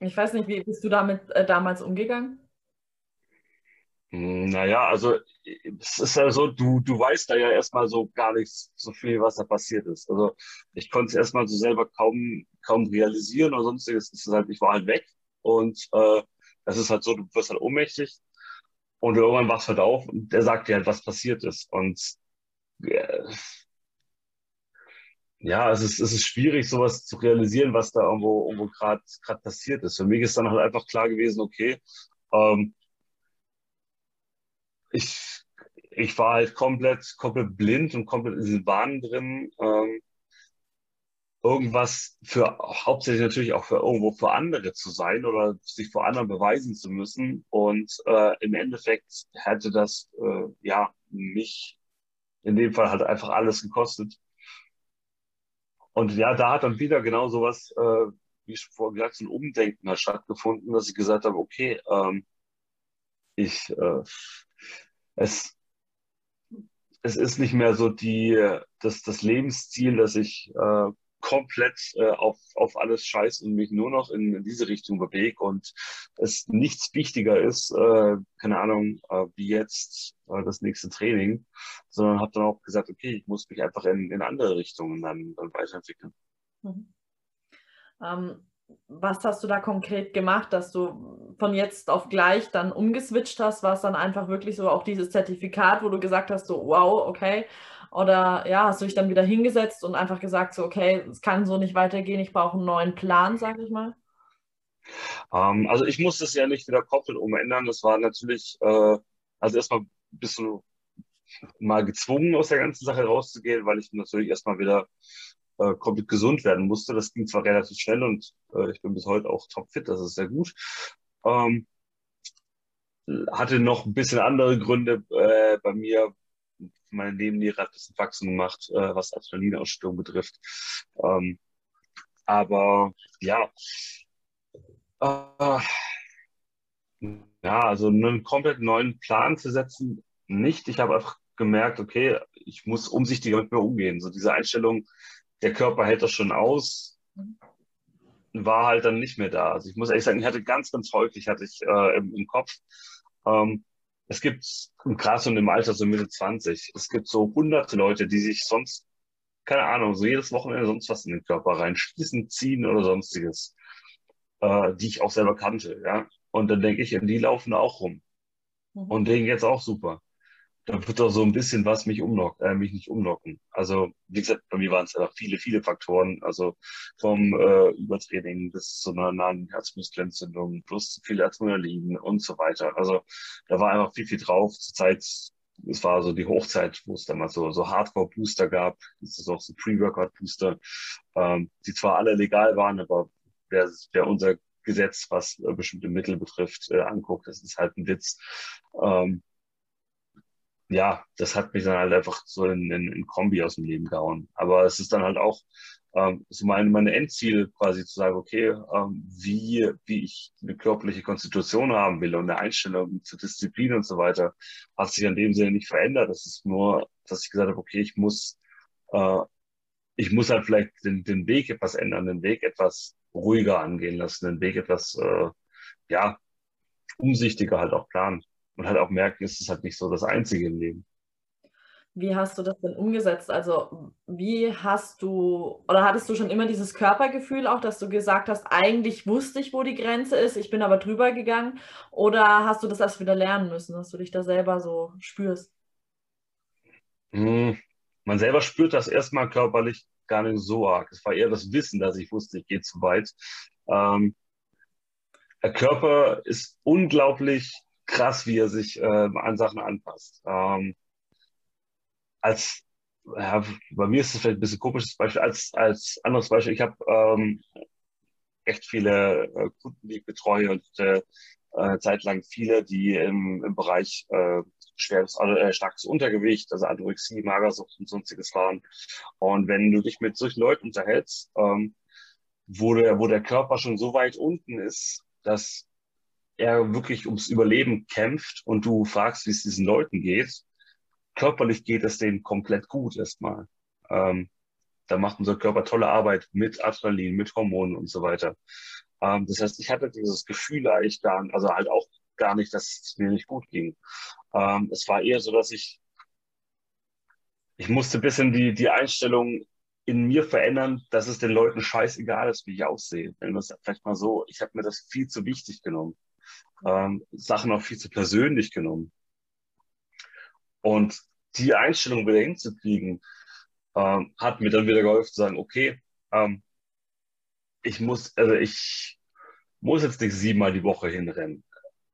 ich weiß nicht, wie bist du damit äh, damals umgegangen? Hm, naja, also es ist ja so, du, du weißt da ja erstmal so gar nicht so viel, was da passiert ist. Also ich konnte es erstmal so selber kaum, kaum realisieren oder sonstiges. Es ist halt, ich war halt weg und äh, das ist halt so, du wirst halt ohnmächtig und irgendwann wachst halt auf und der sagt dir halt, was passiert ist. Und äh, ja, es ist, es ist schwierig, sowas zu realisieren, was da irgendwo, irgendwo gerade passiert ist. Für mich ist dann halt einfach klar gewesen, okay, ähm, ich, ich war halt komplett, komplett blind und komplett in diesen Bahnen drin. Ähm, irgendwas für hauptsächlich natürlich auch für irgendwo für andere zu sein oder sich vor anderen beweisen zu müssen. Und äh, im Endeffekt hätte das äh, ja mich in dem Fall halt einfach alles gekostet. Und ja, da hat dann wieder genau sowas, äh, wie ich vorher gesagt, so ein Umdenken stattgefunden, dass ich gesagt habe, okay, ähm, ich äh, es es ist nicht mehr so die das das Lebensziel, dass ich äh, komplett äh, auf, auf alles scheiß und mich nur noch in, in diese Richtung bewege und es nichts wichtiger ist, äh, keine Ahnung, äh, wie jetzt äh, das nächste Training, sondern habe dann auch gesagt, okay, ich muss mich einfach in, in andere Richtungen dann, dann weiterentwickeln. Mhm. Ähm, was hast du da konkret gemacht, dass du von jetzt auf gleich dann umgeswitcht hast? War es dann einfach wirklich so auch dieses Zertifikat, wo du gesagt hast, so wow, okay, oder ja, hast du dich dann wieder hingesetzt und einfach gesagt, so, okay, es kann so nicht weitergehen, ich brauche einen neuen Plan, sag ich mal? Ähm, also ich musste es ja nicht wieder komplett umändern. Das war natürlich, äh, also erstmal bist du mal gezwungen, aus der ganzen Sache rauszugehen, weil ich natürlich erstmal wieder äh, komplett gesund werden musste. Das ging zwar relativ schnell und äh, ich bin bis heute auch topfit, das ist sehr gut. Ähm, hatte noch ein bisschen andere Gründe äh, bei mir, meine Nebenniere hat ein bisschen Wachstum gemacht, äh, was Adrenalinausstellung betrifft. Ähm, aber ja, äh, ja, also einen komplett neuen Plan zu setzen, nicht. Ich habe einfach gemerkt, okay, ich muss umsichtiger mit mir umgehen. So diese Einstellung, der Körper hält das schon aus, war halt dann nicht mehr da. Also ich muss ehrlich sagen, ich hatte ganz, ganz häufig hatte ich äh, im, im Kopf, ähm, es gibt gerade so im Alter, so Mitte 20, es gibt so hunderte Leute, die sich sonst, keine Ahnung, so jedes Wochenende sonst was in den Körper reinschießen, ziehen oder sonstiges, äh, die ich auch selber kannte, ja. Und dann denke ich, die laufen auch rum. Mhm. Und denen geht's auch super da wird doch so ein bisschen was mich umlocken, äh, mich nicht umlocken. Also, wie gesagt, bei mir waren es einfach viele, viele Faktoren. Also vom äh, Übertraining bis zu einer nahen Herzmuskelentzündung plus zu viel Adrenalin und so weiter. Also da war einfach viel, viel drauf. Zur Zeit, es war so die Hochzeit, wo es dann mal so, so Hardcore-Booster gab. Das ist auch so Pre-Workout-Booster, ähm, die zwar alle legal waren, aber wer, wer unser Gesetz, was äh, bestimmte Mittel betrifft, äh, anguckt, das ist halt ein Witz. Ähm, ja, das hat mich dann halt einfach so in, in, in Kombi aus dem Leben gehauen. Aber es ist dann halt auch ähm, so meine, meine Endziel quasi zu sagen, okay, ähm, wie, wie ich eine körperliche Konstitution haben will und eine Einstellung zur Disziplin und so weiter, hat sich in dem Sinne nicht verändert. Das ist nur, dass ich gesagt habe, okay, ich muss, äh, ich muss halt vielleicht den, den Weg etwas ändern, den Weg etwas ruhiger angehen lassen, den Weg etwas, äh, ja, umsichtiger halt auch planen und halt auch merken, es ist halt nicht so das Einzige im Leben. Wie hast du das denn umgesetzt? Also wie hast du oder hattest du schon immer dieses Körpergefühl auch, dass du gesagt hast, eigentlich wusste ich, wo die Grenze ist, ich bin aber drüber gegangen? Oder hast du das erst wieder lernen müssen, dass du dich da selber so spürst? Hm, man selber spürt das erstmal körperlich gar nicht so arg. Es war eher das Wissen, dass ich wusste, ich gehe zu weit. Ähm, der Körper ist unglaublich krass, wie er sich äh, an Sachen anpasst. Ähm, als ja, bei mir ist es vielleicht ein bisschen komisches Beispiel. Als, als anderes Beispiel, ich habe ähm, echt viele äh, Kunden, die ich betreue und äh, äh, zeitlang viele, die im, im Bereich äh, schweres, äh, starkes Untergewicht, also Anorexie, Magersucht und sonstiges waren. Und wenn du dich mit solchen Leuten unterhältst, ähm, wo, der, wo der Körper schon so weit unten ist, dass er wirklich ums Überleben kämpft und du fragst, wie es diesen Leuten geht, körperlich geht es denen komplett gut erstmal. Ähm, da macht unser Körper tolle Arbeit mit Adrenalin, mit Hormonen und so weiter. Ähm, das heißt, ich hatte dieses Gefühl eigentlich gar also halt auch gar nicht, dass es mir nicht gut ging. Ähm, es war eher so, dass ich, ich musste ein bisschen die, die Einstellung in mir verändern, dass es den Leuten scheißegal ist, wie ich aussehe. Wenn das vielleicht mal so, ich habe mir das viel zu wichtig genommen ähm, Sachen auch viel zu persönlich genommen. Und die Einstellung wieder hinzukriegen, ähm, hat mir dann wieder geholfen zu sagen, okay, ähm, ich muss, also ich muss jetzt nicht siebenmal die Woche hinrennen.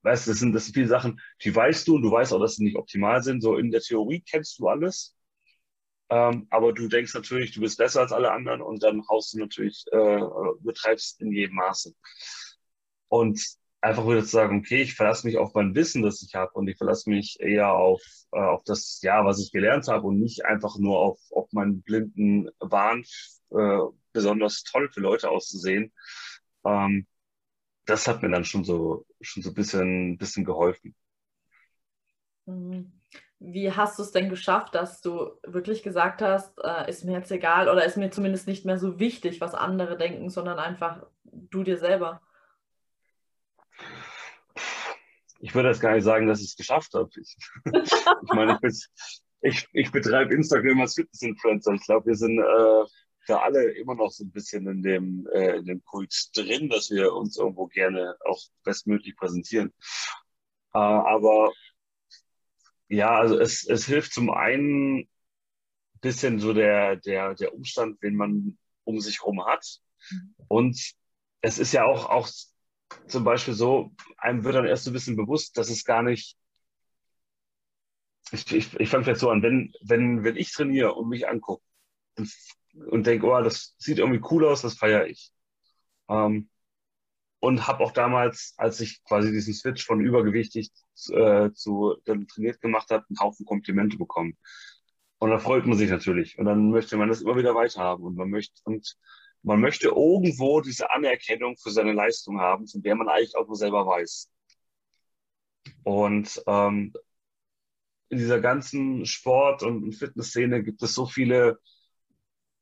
Weißt du, das sind, das sind viele Sachen, die weißt du und du weißt auch, dass sie nicht optimal sind. So in der Theorie kennst du alles. Ähm, aber du denkst natürlich, du bist besser als alle anderen und dann haust du natürlich, äh, betreibst in jedem Maße. Und einfach wieder zu sagen, okay, ich verlasse mich auf mein Wissen, das ich habe und ich verlasse mich eher auf, äh, auf das, ja, was ich gelernt habe und nicht einfach nur auf, auf meinen blinden Wahn, äh, besonders toll für Leute auszusehen. Ähm, das hat mir dann schon so, schon so ein bisschen, bisschen geholfen. Mhm. Wie hast du es denn geschafft, dass du wirklich gesagt hast, äh, ist mir jetzt egal oder ist mir zumindest nicht mehr so wichtig, was andere denken, sondern einfach du dir selber? Ich würde jetzt gar nicht sagen, dass ich es geschafft habe. Ich, ich meine, ich, ich, ich betreibe Instagram als Fitness-Influencer. Ich glaube, wir sind äh, für alle immer noch so ein bisschen in dem, äh, in dem Kult drin, dass wir uns irgendwo gerne auch bestmöglich präsentieren. Äh, aber ja, also es, es hilft zum einen ein bisschen so der, der, der Umstand, den man um sich herum hat. Mhm. Und es ist ja auch, auch zum Beispiel so, einem wird dann erst so ein bisschen bewusst, dass es gar nicht. Ich, ich, ich fange vielleicht so an, wenn, wenn, wenn ich trainiere und mich angucke und, und denke, oh, das sieht irgendwie cool aus, das feiere ich. Ähm, und habe auch damals, als ich quasi diesen Switch von übergewichtig äh, zu dann trainiert gemacht habe, einen Haufen Komplimente bekommen. Und da freut man sich natürlich. Und dann möchte man das immer wieder weiterhaben. Und man möchte, und man möchte irgendwo diese Anerkennung für seine Leistung haben, von der man eigentlich auch nur selber weiß. Und ähm, in dieser ganzen Sport- und Fitnessszene gibt es so viele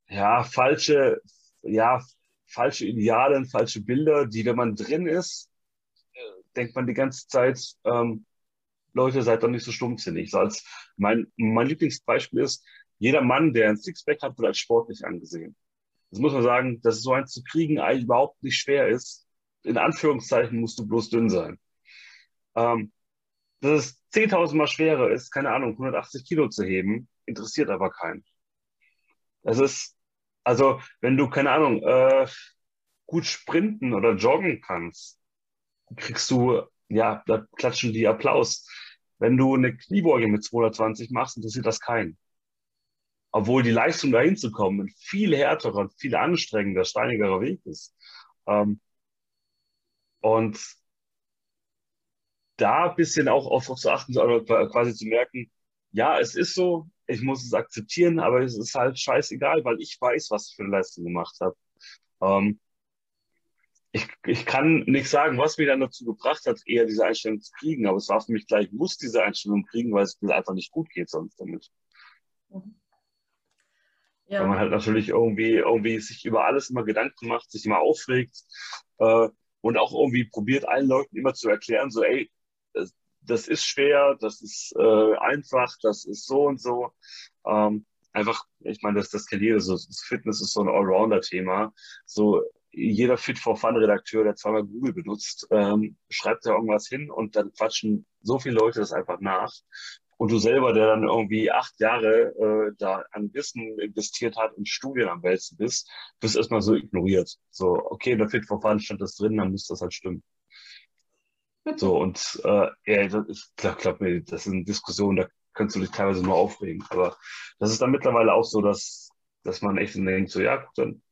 ja, falsche, ja, falsche Ideale, falsche Bilder, die, wenn man drin ist, denkt man die ganze Zeit, ähm, Leute, seid doch nicht so stumpfsinnig. So als mein, mein Lieblingsbeispiel ist, jeder Mann, der ein Sixpack hat, wird als sportlich angesehen. Das muss man sagen, dass so eins zu kriegen eigentlich überhaupt nicht schwer ist. In Anführungszeichen musst du bloß dünn sein. Ähm, dass es 10.000 Mal schwerer ist, keine Ahnung, 180 Kilo zu heben, interessiert aber keinen. Es ist, also, wenn du, keine Ahnung, äh, gut sprinten oder joggen kannst, kriegst du, ja, da klatschen die Applaus. Wenn du eine Kniebeuge mit 220 machst, interessiert das keinen. Obwohl die Leistung dahin zu kommen ein viel härterer, viel anstrengender, steinigerer Weg ist. Ähm, und da ein bisschen auch auf, zu achten, quasi zu merken, ja, es ist so, ich muss es akzeptieren, aber es ist halt scheißegal, weil ich weiß, was ich für eine Leistung gemacht habe. Ähm, ich, ich kann nicht sagen, was mich dann dazu gebracht hat, eher diese Einstellung zu kriegen, aber es war für mich gleich, ich muss diese Einstellung kriegen, weil es mir einfach nicht gut geht sonst damit. Ja. Weil man halt natürlich irgendwie, irgendwie sich über alles immer Gedanken macht, sich immer aufregt äh, und auch irgendwie probiert, allen Leuten immer zu erklären, so, ey, das ist schwer, das ist äh, einfach, das ist so und so. Ähm, einfach, ich meine, das, das kennt jeder, so, das Fitness ist so ein Allrounder-Thema. So, jeder Fit for Fun Redakteur, der zweimal Google benutzt, ähm, schreibt da irgendwas hin und dann quatschen so viele Leute das einfach nach. Und du selber, der dann irgendwie acht Jahre äh, da an Wissen investiert hat und Studien am Wälzen bist, bist erstmal so ignoriert. So, okay, in der Fit Fun stand das drin, dann muss das halt stimmen. So, und äh, ja, ich glaube, glaub mir, das sind Diskussionen, da kannst du dich teilweise nur aufregen. Aber das ist dann mittlerweile auch so, dass, dass man echt denkt, so, ja, dann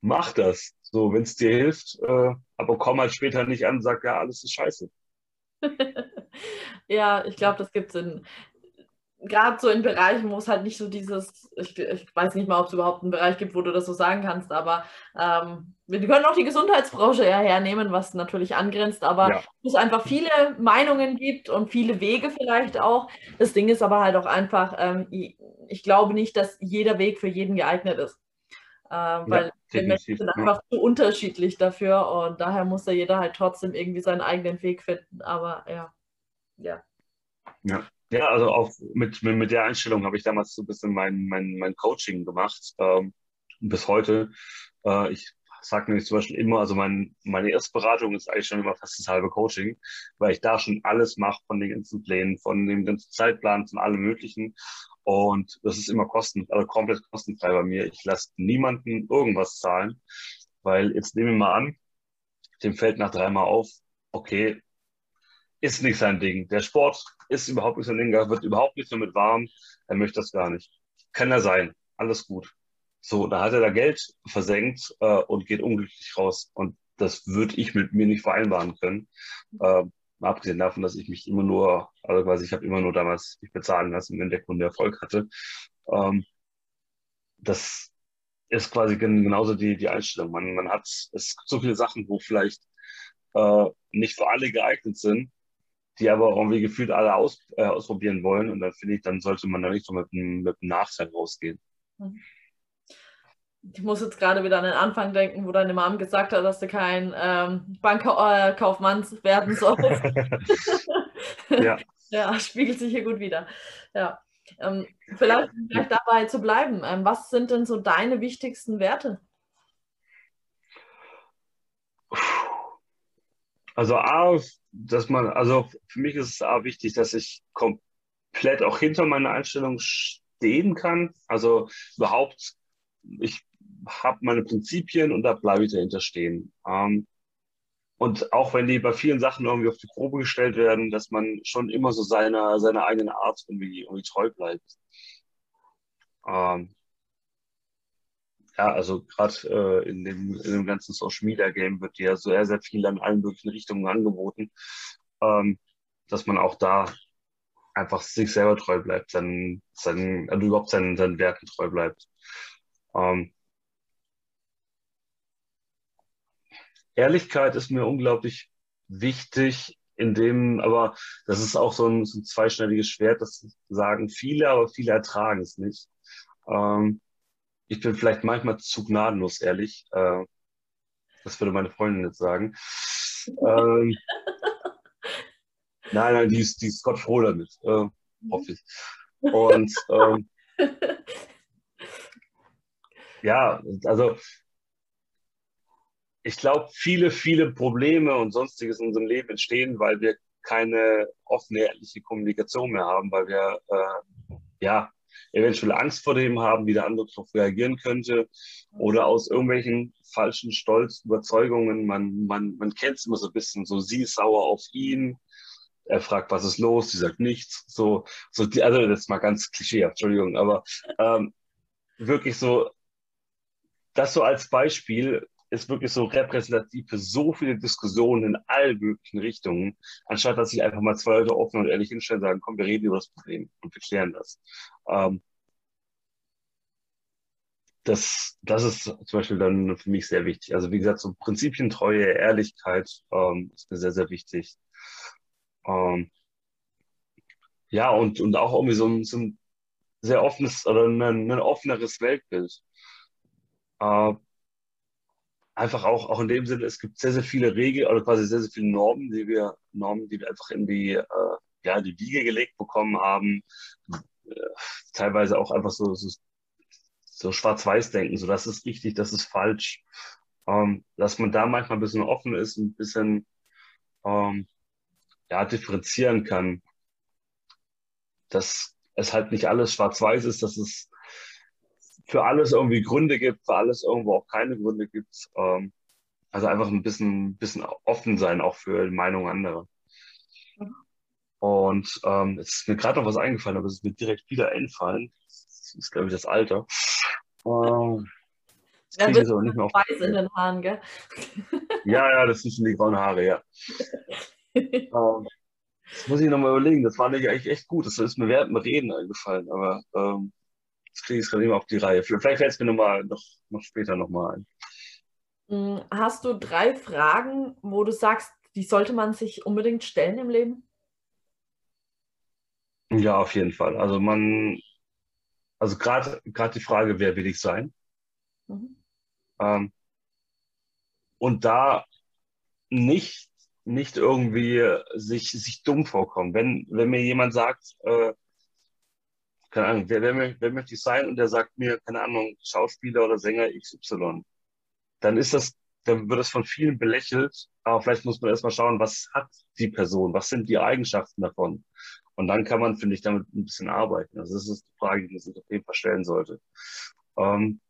mach das. So, wenn es dir hilft, äh, aber komm halt später nicht an und sag, ja, alles ist scheiße. ja, ich glaube, das gibt es in, gerade so in Bereichen, wo es halt nicht so dieses, ich, ich, weiß nicht mal, ob es überhaupt einen Bereich gibt, wo du das so sagen kannst, aber ähm, wir können auch die Gesundheitsbranche eher hernehmen, was natürlich angrenzt, aber ja. es einfach viele Meinungen gibt und viele Wege vielleicht auch. Das Ding ist aber halt auch einfach, ähm, ich glaube nicht, dass jeder Weg für jeden geeignet ist. Äh, weil ja, die Menschen sind einfach zu unterschiedlich dafür und daher muss da jeder halt trotzdem irgendwie seinen eigenen Weg finden. Aber ja, ja. Ja, ja, also auch mit, mit, mit der Einstellung habe ich damals so ein bisschen mein, mein, mein Coaching gemacht. Ähm, bis heute. Äh, ich sage nämlich zum Beispiel immer, also mein, meine Erstberatung ist eigentlich schon immer fast das halbe Coaching, weil ich da schon alles mache von den ganzen Plänen, von dem ganzen Zeitplan, von allem Möglichen. Und das ist immer kosten, also komplett kostenfrei bei mir. Ich lasse niemanden irgendwas zahlen, weil jetzt nehmen wir mal an, dem fällt nach dreimal auf, okay, ist nicht sein Ding. Der Sport ist überhaupt nicht sein Ding, er wird überhaupt nicht damit warm, er möchte das gar nicht. Kann er sein, alles gut. So, da hat er da Geld versenkt äh, und geht unglücklich raus. Und das würde ich mit mir nicht vereinbaren können. Äh, abgesehen davon, dass ich mich immer nur, also quasi ich habe immer nur damals mich bezahlen lassen, wenn der Kunde Erfolg hatte. Ähm, das ist quasi genauso die, die Einstellung. Man, man hat, es gibt so viele Sachen, wo vielleicht äh, nicht für alle geeignet sind, die aber irgendwie gefühlt alle aus, äh, ausprobieren wollen. Und dann finde ich, dann sollte man da nicht so mit, mit einem Nachteil rausgehen. Mhm ich muss jetzt gerade wieder an den Anfang denken, wo deine Mom gesagt hat, dass du kein ähm, Bankkaufmann äh, werden sollst. ja. ja, spiegelt sich hier gut wieder. Ja. Ähm, vielleicht, vielleicht dabei zu bleiben. Ähm, was sind denn so deine wichtigsten Werte? Also A, dass man, also für mich ist es A wichtig, dass ich komplett auch hinter meiner Einstellung stehen kann. Also überhaupt, ich habe meine Prinzipien und da bleibe ich dahinter stehen. Ähm, und auch wenn die bei vielen Sachen irgendwie auf die Probe gestellt werden, dass man schon immer so seiner, seiner eigenen Art irgendwie, irgendwie treu bleibt. Ähm, ja, also gerade äh, in, dem, in dem ganzen Social Media Game wird ja sehr, sehr viel an allen möglichen Richtungen angeboten, ähm, dass man auch da einfach sich selber treu bleibt, seinen, seinen, also überhaupt seinen, seinen Werten treu bleibt. Ähm, Ehrlichkeit ist mir unglaublich wichtig, in dem, aber das ist auch so ein, so ein zweischneidiges Schwert, das sagen viele, aber viele ertragen es nicht. Ähm, ich bin vielleicht manchmal zu gnadenlos ehrlich. Äh, das würde meine Freundin jetzt sagen. Ähm, nein, nein, die ist, die ist Gott froh damit, äh, hoffe ich. Und ähm, ja, also ich glaube, viele, viele Probleme und sonstiges in unserem Leben entstehen, weil wir keine offene, ehrliche Kommunikation mehr haben, weil wir äh, ja eventuell Angst vor dem haben, wie der andere darauf reagieren könnte oder aus irgendwelchen falschen Stolz, Überzeugungen. Man, man, man kennt es immer so ein bisschen, so sie ist sauer auf ihn, er fragt, was ist los, sie sagt nichts. So, so die, also das ist mal ganz klischeehaft, Entschuldigung, aber ähm, wirklich so, das so als Beispiel, ist wirklich so repräsentativ für so viele Diskussionen in allen möglichen Richtungen, anstatt dass sich einfach mal zwei Leute offen und ehrlich hinstellen und sagen, komm, wir reden über das Problem und wir klären das. Ähm, das, das ist zum Beispiel dann für mich sehr wichtig. Also wie gesagt, so Prinzipientreue, Ehrlichkeit ähm, ist mir sehr, sehr wichtig. Ähm, ja, und, und auch irgendwie so ein, so ein sehr offenes oder ein, ein offeneres Weltbild. Äh, einfach auch, auch in dem Sinne, es gibt sehr, sehr viele Regeln oder quasi sehr, sehr viele Normen, die wir, Normen, die wir einfach in die, äh, ja, die Wiege gelegt bekommen haben. Äh, teilweise auch einfach so, so, so schwarz-weiß denken, so das ist richtig, das ist falsch. Ähm, dass man da manchmal ein bisschen offen ist, ein bisschen ähm, ja, differenzieren kann. Dass es halt nicht alles schwarz-weiß ist, dass es für alles irgendwie Gründe gibt, für alles irgendwo auch keine Gründe gibt. Ähm, also einfach ein bisschen, bisschen offen sein, auch für die Meinung anderer. Und ähm, jetzt ist mir gerade noch was eingefallen, aber es ist mir direkt wieder einfallen. Das ist, glaube ich, das Alter. Ähm, das ja, aber nicht mehr weiß in den Haaren, gell? ja, ja, das sind schon die grauen Haare, ja. ähm, das muss ich nochmal überlegen. Das war eigentlich echt gut. Das ist mir während dem Reden eingefallen, aber ähm, das kriege ich gerade immer auf die Reihe. Vielleicht fällt es mir noch, mal, noch, noch später nochmal ein. Hm, hast du drei Fragen, wo du sagst, die sollte man sich unbedingt stellen im Leben? Ja, auf jeden Fall. Also man, also gerade die Frage, wer will ich sein? Mhm. Ähm, und da nicht, nicht irgendwie sich, sich dumm vorkommen. Wenn, wenn mir jemand sagt, äh, keine Ahnung, wer, wer, wer möchte ich sein? Und der sagt mir, keine Ahnung, Schauspieler oder Sänger XY. Dann ist das, dann wird das von vielen belächelt, aber vielleicht muss man erstmal schauen, was hat die Person, was sind die Eigenschaften davon? Und dann kann man, finde ich, damit ein bisschen arbeiten. Also das ist die Frage, die man sich auf jeden Fall stellen sollte. Ähm,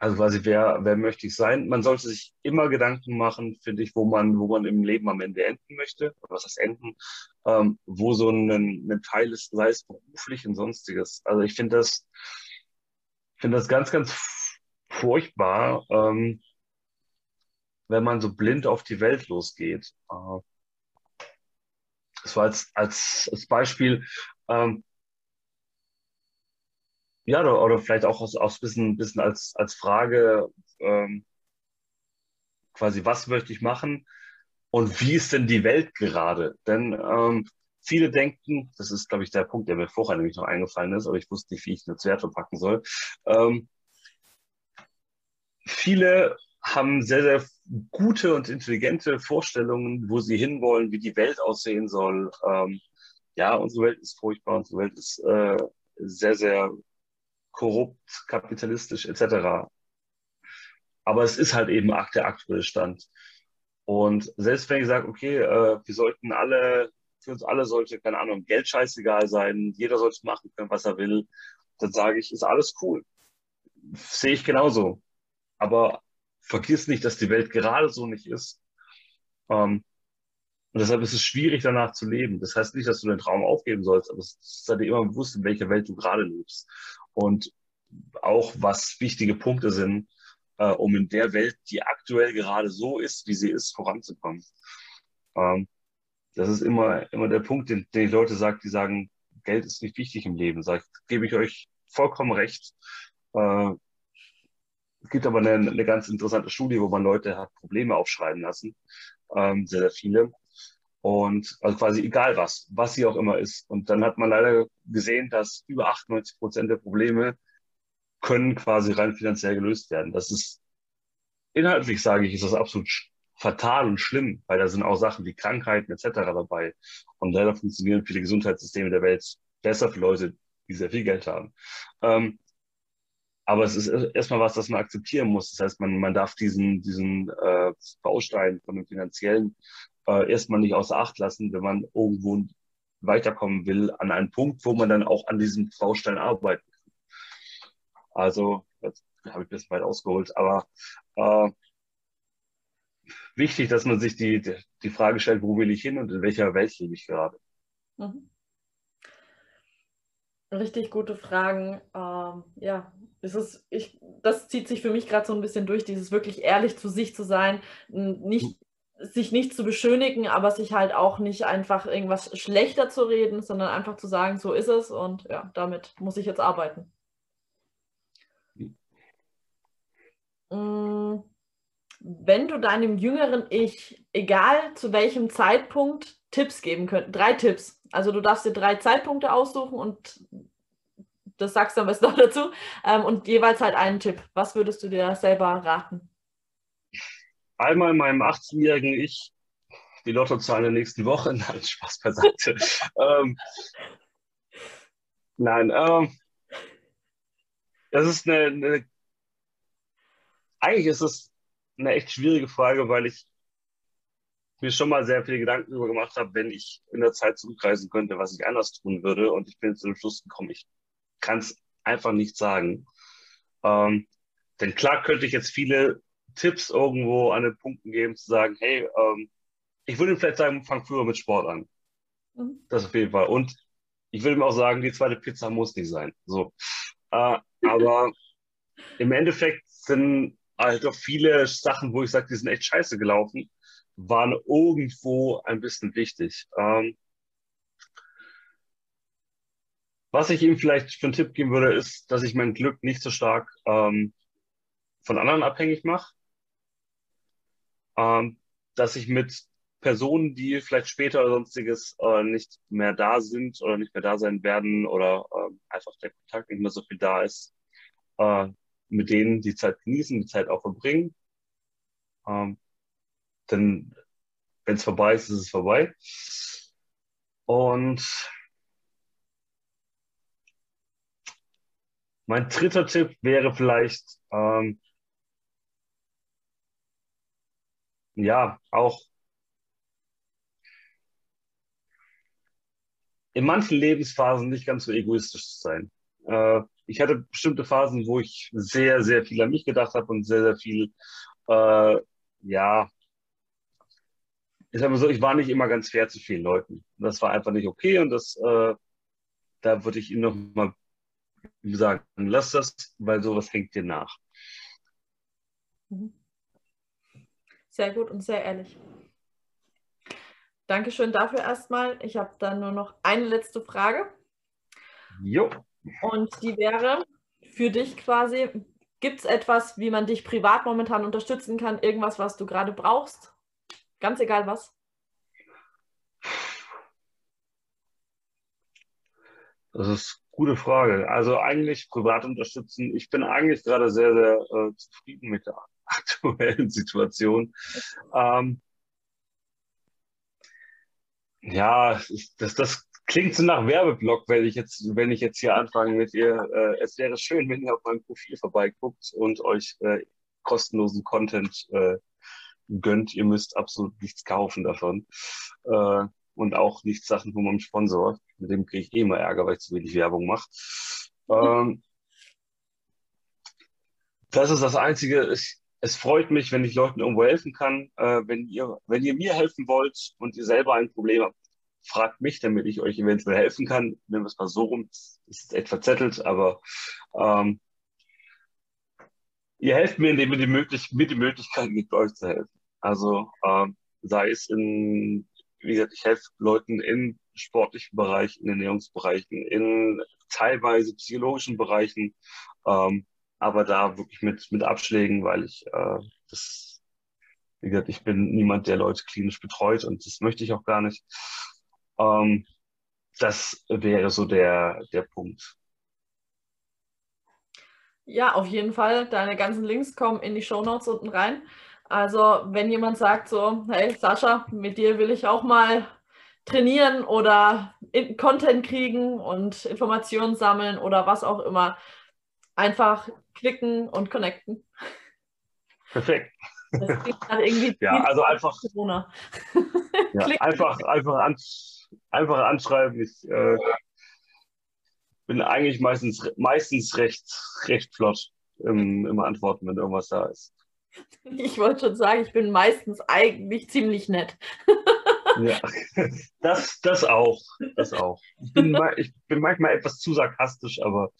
also quasi, wer, wer möchte ich sein? Man sollte sich immer Gedanken machen, finde ich, wo man, wo man im Leben am Ende enden möchte. Was heißt enden? Ähm, wo so ein, ein Teil ist, sei es beruflich und sonstiges. Also ich finde das, finde das ganz, ganz furchtbar, ähm, wenn man so blind auf die Welt losgeht. Äh, das war als, als, als Beispiel, ähm, ja, oder, oder vielleicht auch aus, aus bisschen, bisschen als, als Frage, ähm, quasi, was möchte ich machen und wie ist denn die Welt gerade? Denn ähm, viele denken, das ist, glaube ich, der Punkt, der mir vorher nämlich noch eingefallen ist, aber ich wusste nicht, wie ich eine Werte packen soll. Ähm, viele haben sehr, sehr gute und intelligente Vorstellungen, wo sie hinwollen, wie die Welt aussehen soll. Ähm, ja, unsere Welt ist furchtbar, unsere Welt ist äh, sehr, sehr korrupt, kapitalistisch etc. Aber es ist halt eben der aktuelle Stand. Und selbst wenn ich sage, okay, äh, wir sollten alle, für uns alle sollte, keine Ahnung, Geld scheißegal sein, jeder sollte machen können, was er will, dann sage ich, ist alles cool. Sehe ich genauso. Aber vergiss nicht, dass die Welt gerade so nicht ist. Ähm, und deshalb ist es schwierig, danach zu leben. Das heißt nicht, dass du den Traum aufgeben sollst, aber es ist dir immer bewusst, in welcher Welt du gerade lebst und auch was wichtige Punkte sind, äh, um in der Welt, die aktuell gerade so ist, wie sie ist, voranzukommen. Ähm, das ist immer, immer der Punkt, den, den die Leute sagen, die sagen, Geld ist nicht wichtig im Leben. Sag, gebe ich euch vollkommen recht. Äh, es gibt aber eine, eine ganz interessante Studie, wo man Leute hat Probleme aufschreiben lassen, ähm, sehr, sehr viele. Und also quasi egal was, was sie auch immer ist. Und dann hat man leider gesehen, dass über 98 Prozent der Probleme können quasi rein finanziell gelöst werden. Das ist inhaltlich, sage ich, ist das absolut fatal und schlimm, weil da sind auch Sachen wie Krankheiten etc. dabei. Und leider funktionieren viele Gesundheitssysteme der Welt besser für Leute, die sehr viel Geld haben. Ähm, aber es ist erstmal was, das man akzeptieren muss. Das heißt, man, man darf diesen, diesen äh, Baustein von dem finanziellen äh, erstmal nicht außer Acht lassen, wenn man irgendwo weiterkommen will, an einen Punkt, wo man dann auch an diesem Baustein arbeiten kann. Also, jetzt habe ich bisschen weit ausgeholt, aber äh, wichtig, dass man sich die, die Frage stellt, wo will ich hin und in welcher Welt lebe ich gerade. Mhm. Richtig gute Fragen. Ähm, ja, es ist, ich, das zieht sich für mich gerade so ein bisschen durch, dieses wirklich ehrlich zu sich zu sein, nicht sich nicht zu beschönigen, aber sich halt auch nicht einfach irgendwas schlechter zu reden, sondern einfach zu sagen, so ist es und ja, damit muss ich jetzt arbeiten. Mm, wenn du deinem jüngeren Ich, egal zu welchem Zeitpunkt, Tipps geben könntest, drei Tipps, also du darfst dir drei Zeitpunkte aussuchen und das sagst du am besten noch dazu, ähm, und jeweils halt einen Tipp. Was würdest du dir selber raten? Einmal meinem 18-jährigen Ich die Lottozahlen der nächsten Woche. Nein, Spaß beiseite. ähm, nein, ähm, das ist eine, eine, eigentlich ist es eine echt schwierige Frage, weil ich mir schon mal sehr viele Gedanken darüber gemacht habe, wenn ich in der Zeit zurückreisen könnte, was ich anders tun würde. Und ich bin zu dem Schluss gekommen, ich kann es einfach nicht sagen. Ähm, denn klar könnte ich jetzt viele Tipps irgendwo an den Punkten geben, zu sagen, hey, ähm, ich würde vielleicht sagen, fang früher mit Sport an. Mhm. Das auf jeden Fall. Und ich würde ihm auch sagen, die zweite Pizza muss nicht sein. So. Äh, aber im Endeffekt sind halt auch viele Sachen, wo ich sage, die sind echt scheiße gelaufen, waren irgendwo ein bisschen wichtig. Ähm, was ich ihm vielleicht für einen Tipp geben würde, ist, dass ich mein Glück nicht so stark ähm, von anderen abhängig mache ähm, dass ich mit Personen, die vielleicht später oder sonstiges äh, nicht mehr da sind oder nicht mehr da sein werden oder äh, einfach der Kontakt nicht mehr so viel da ist, äh, mit denen die Zeit genießen, die Zeit auch verbringen. Ähm, denn wenn es vorbei ist, ist es vorbei. Und mein dritter Tipp wäre vielleicht, ähm, ja, auch in manchen Lebensphasen nicht ganz so egoistisch zu sein. Äh, ich hatte bestimmte Phasen, wo ich sehr, sehr viel an mich gedacht habe und sehr, sehr viel, äh, ja, ich sag mal so, ich war nicht immer ganz fair zu vielen Leuten. Das war einfach nicht okay und das, äh, da würde ich Ihnen nochmal sagen, lass das, weil sowas hängt dir nach. Mhm. Sehr gut und sehr ehrlich. Dankeschön dafür erstmal. Ich habe dann nur noch eine letzte Frage. Jo. Und die wäre für dich quasi, gibt es etwas, wie man dich privat momentan unterstützen kann? Irgendwas, was du gerade brauchst? Ganz egal was. Das ist eine gute Frage. Also eigentlich privat unterstützen. Ich bin eigentlich gerade sehr, sehr äh, zufrieden mit der aktuellen Situation. Ähm, ja, das, das klingt so nach Werbeblock, wenn ich jetzt, wenn ich jetzt hier anfange mit ihr. Äh, es wäre schön, wenn ihr auf meinem Profil vorbeiguckt und euch äh, kostenlosen Content äh, gönnt. Ihr müsst absolut nichts kaufen davon. Äh, und auch nichts Sachen von meinem Sponsor. Mit dem kriege ich eh immer Ärger, weil ich zu wenig Werbung mache. Ähm, das ist das Einzige. Ich, es freut mich, wenn ich Leuten irgendwo helfen kann. Äh, wenn, ihr, wenn ihr mir helfen wollt und ihr selber ein Problem habt, fragt mich, damit ich euch eventuell helfen kann. Nehmen wir es mal so rum, ist etwas verzettelt, aber ähm, ihr helft mir, indem ihr die möglich mir die Möglichkeit gibt, euch zu helfen. Also ähm, sei es in, wie gesagt, ich helfe Leuten in sportlichen Bereichen, in Ernährungsbereichen, in teilweise psychologischen Bereichen. Ähm, aber da wirklich mit, mit Abschlägen, weil ich äh, das, wie gesagt, ich bin niemand, der Leute klinisch betreut und das möchte ich auch gar nicht. Ähm, das wäre so der, der Punkt. Ja, auf jeden Fall. Deine ganzen Links kommen in die Show Notes unten rein. Also, wenn jemand sagt so, hey Sascha, mit dir will ich auch mal trainieren oder Content kriegen und Informationen sammeln oder was auch immer, einfach klicken und connecten. Perfekt. Das klingt halt irgendwie ja, also einfach, Corona. ja, einfach, einfach, an, einfach anschreiben. Ich äh, bin eigentlich meistens, meistens recht, recht flott im, im Antworten, wenn irgendwas da ist. Ich wollte schon sagen, ich bin meistens eigentlich ziemlich nett. Ja, das, das auch. Das auch. Ich bin, ich bin manchmal etwas zu sarkastisch, aber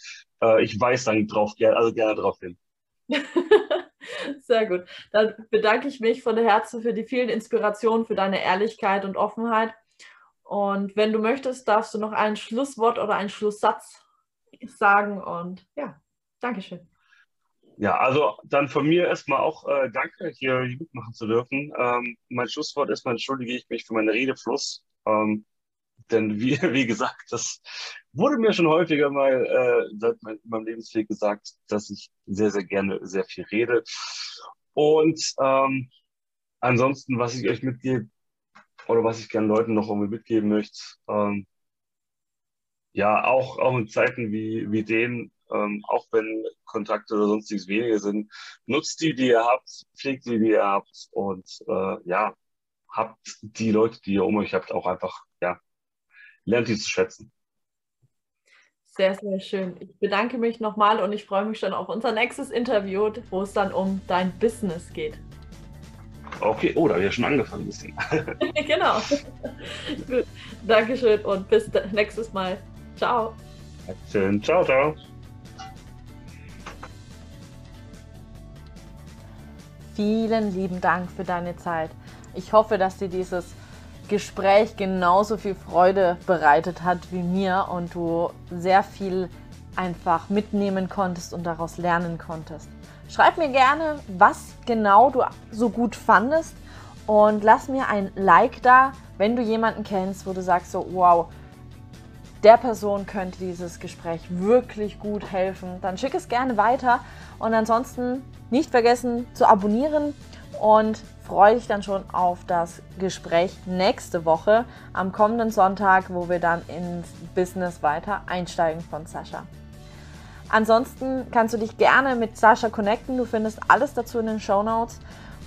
äh, ich weiß dann drauf, also gerne drauf hin. Sehr gut. Dann bedanke ich mich von Herzen für die vielen Inspirationen, für deine Ehrlichkeit und Offenheit. Und wenn du möchtest, darfst du noch ein Schlusswort oder einen Schlusssatz sagen. Und ja, Dankeschön. Ja, also dann von mir erstmal auch äh, danke, hier mitmachen zu dürfen. Ähm, mein Schlusswort erstmal entschuldige ich mich für meinen Redefluss. Ähm, denn wie, wie gesagt, das wurde mir schon häufiger mal äh, seit mein, meinem Lebensweg gesagt, dass ich sehr, sehr gerne sehr viel rede. Und ähm, ansonsten, was ich euch mitgebe, oder was ich gerne Leuten noch irgendwie mitgeben möchte, ähm, ja, auch, auch in Zeiten wie, wie denen, ähm, auch wenn Kontakte oder sonstiges weniger sind, nutzt die, die ihr habt, pflegt die, die ihr habt und äh, ja, habt die Leute, die ihr um euch habt, auch einfach, ja, lernt die zu schätzen. Sehr, sehr schön. Ich bedanke mich nochmal und ich freue mich schon auf unser nächstes Interview, wo es dann um dein Business geht. Okay, oh, da habe ich ja schon angefangen ein bisschen. genau. Gut. Dankeschön und bis nächstes Mal. Ciao. Schön. Ciao, ciao. Vielen lieben Dank für deine Zeit. Ich hoffe, dass dir dieses Gespräch genauso viel Freude bereitet hat wie mir und du sehr viel einfach mitnehmen konntest und daraus lernen konntest. Schreib mir gerne, was genau du so gut fandest und lass mir ein Like da, wenn du jemanden kennst, wo du sagst so, wow, der Person könnte dieses Gespräch wirklich gut helfen, dann schick es gerne weiter und ansonsten nicht vergessen zu abonnieren und freue dich dann schon auf das Gespräch nächste Woche am kommenden Sonntag, wo wir dann ins Business weiter einsteigen von Sascha. Ansonsten kannst du dich gerne mit Sascha connecten. Du findest alles dazu in den Show Notes.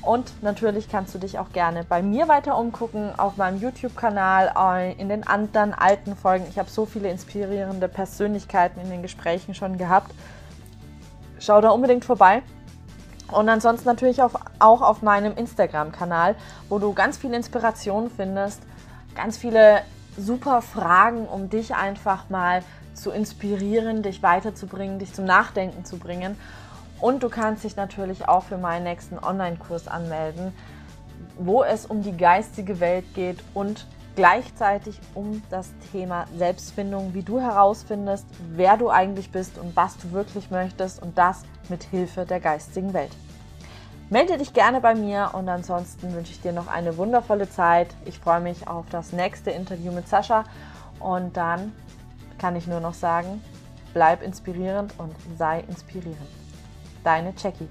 Und natürlich kannst du dich auch gerne bei mir weiter umgucken auf meinem YouTube-Kanal, äh, in den anderen alten Folgen. Ich habe so viele inspirierende Persönlichkeiten in den Gesprächen schon gehabt. Schau da unbedingt vorbei. Und ansonsten natürlich auch, auch auf meinem Instagram-Kanal, wo du ganz viel Inspiration findest, ganz viele super Fragen, um dich einfach mal zu inspirieren, dich weiterzubringen, dich zum Nachdenken zu bringen. Und du kannst dich natürlich auch für meinen nächsten Online-Kurs anmelden, wo es um die geistige Welt geht und gleichzeitig um das Thema Selbstfindung, wie du herausfindest, wer du eigentlich bist und was du wirklich möchtest und das mit Hilfe der geistigen Welt. Melde dich gerne bei mir und ansonsten wünsche ich dir noch eine wundervolle Zeit. Ich freue mich auf das nächste Interview mit Sascha und dann kann ich nur noch sagen, bleib inspirierend und sei inspirierend. Deine Jackie.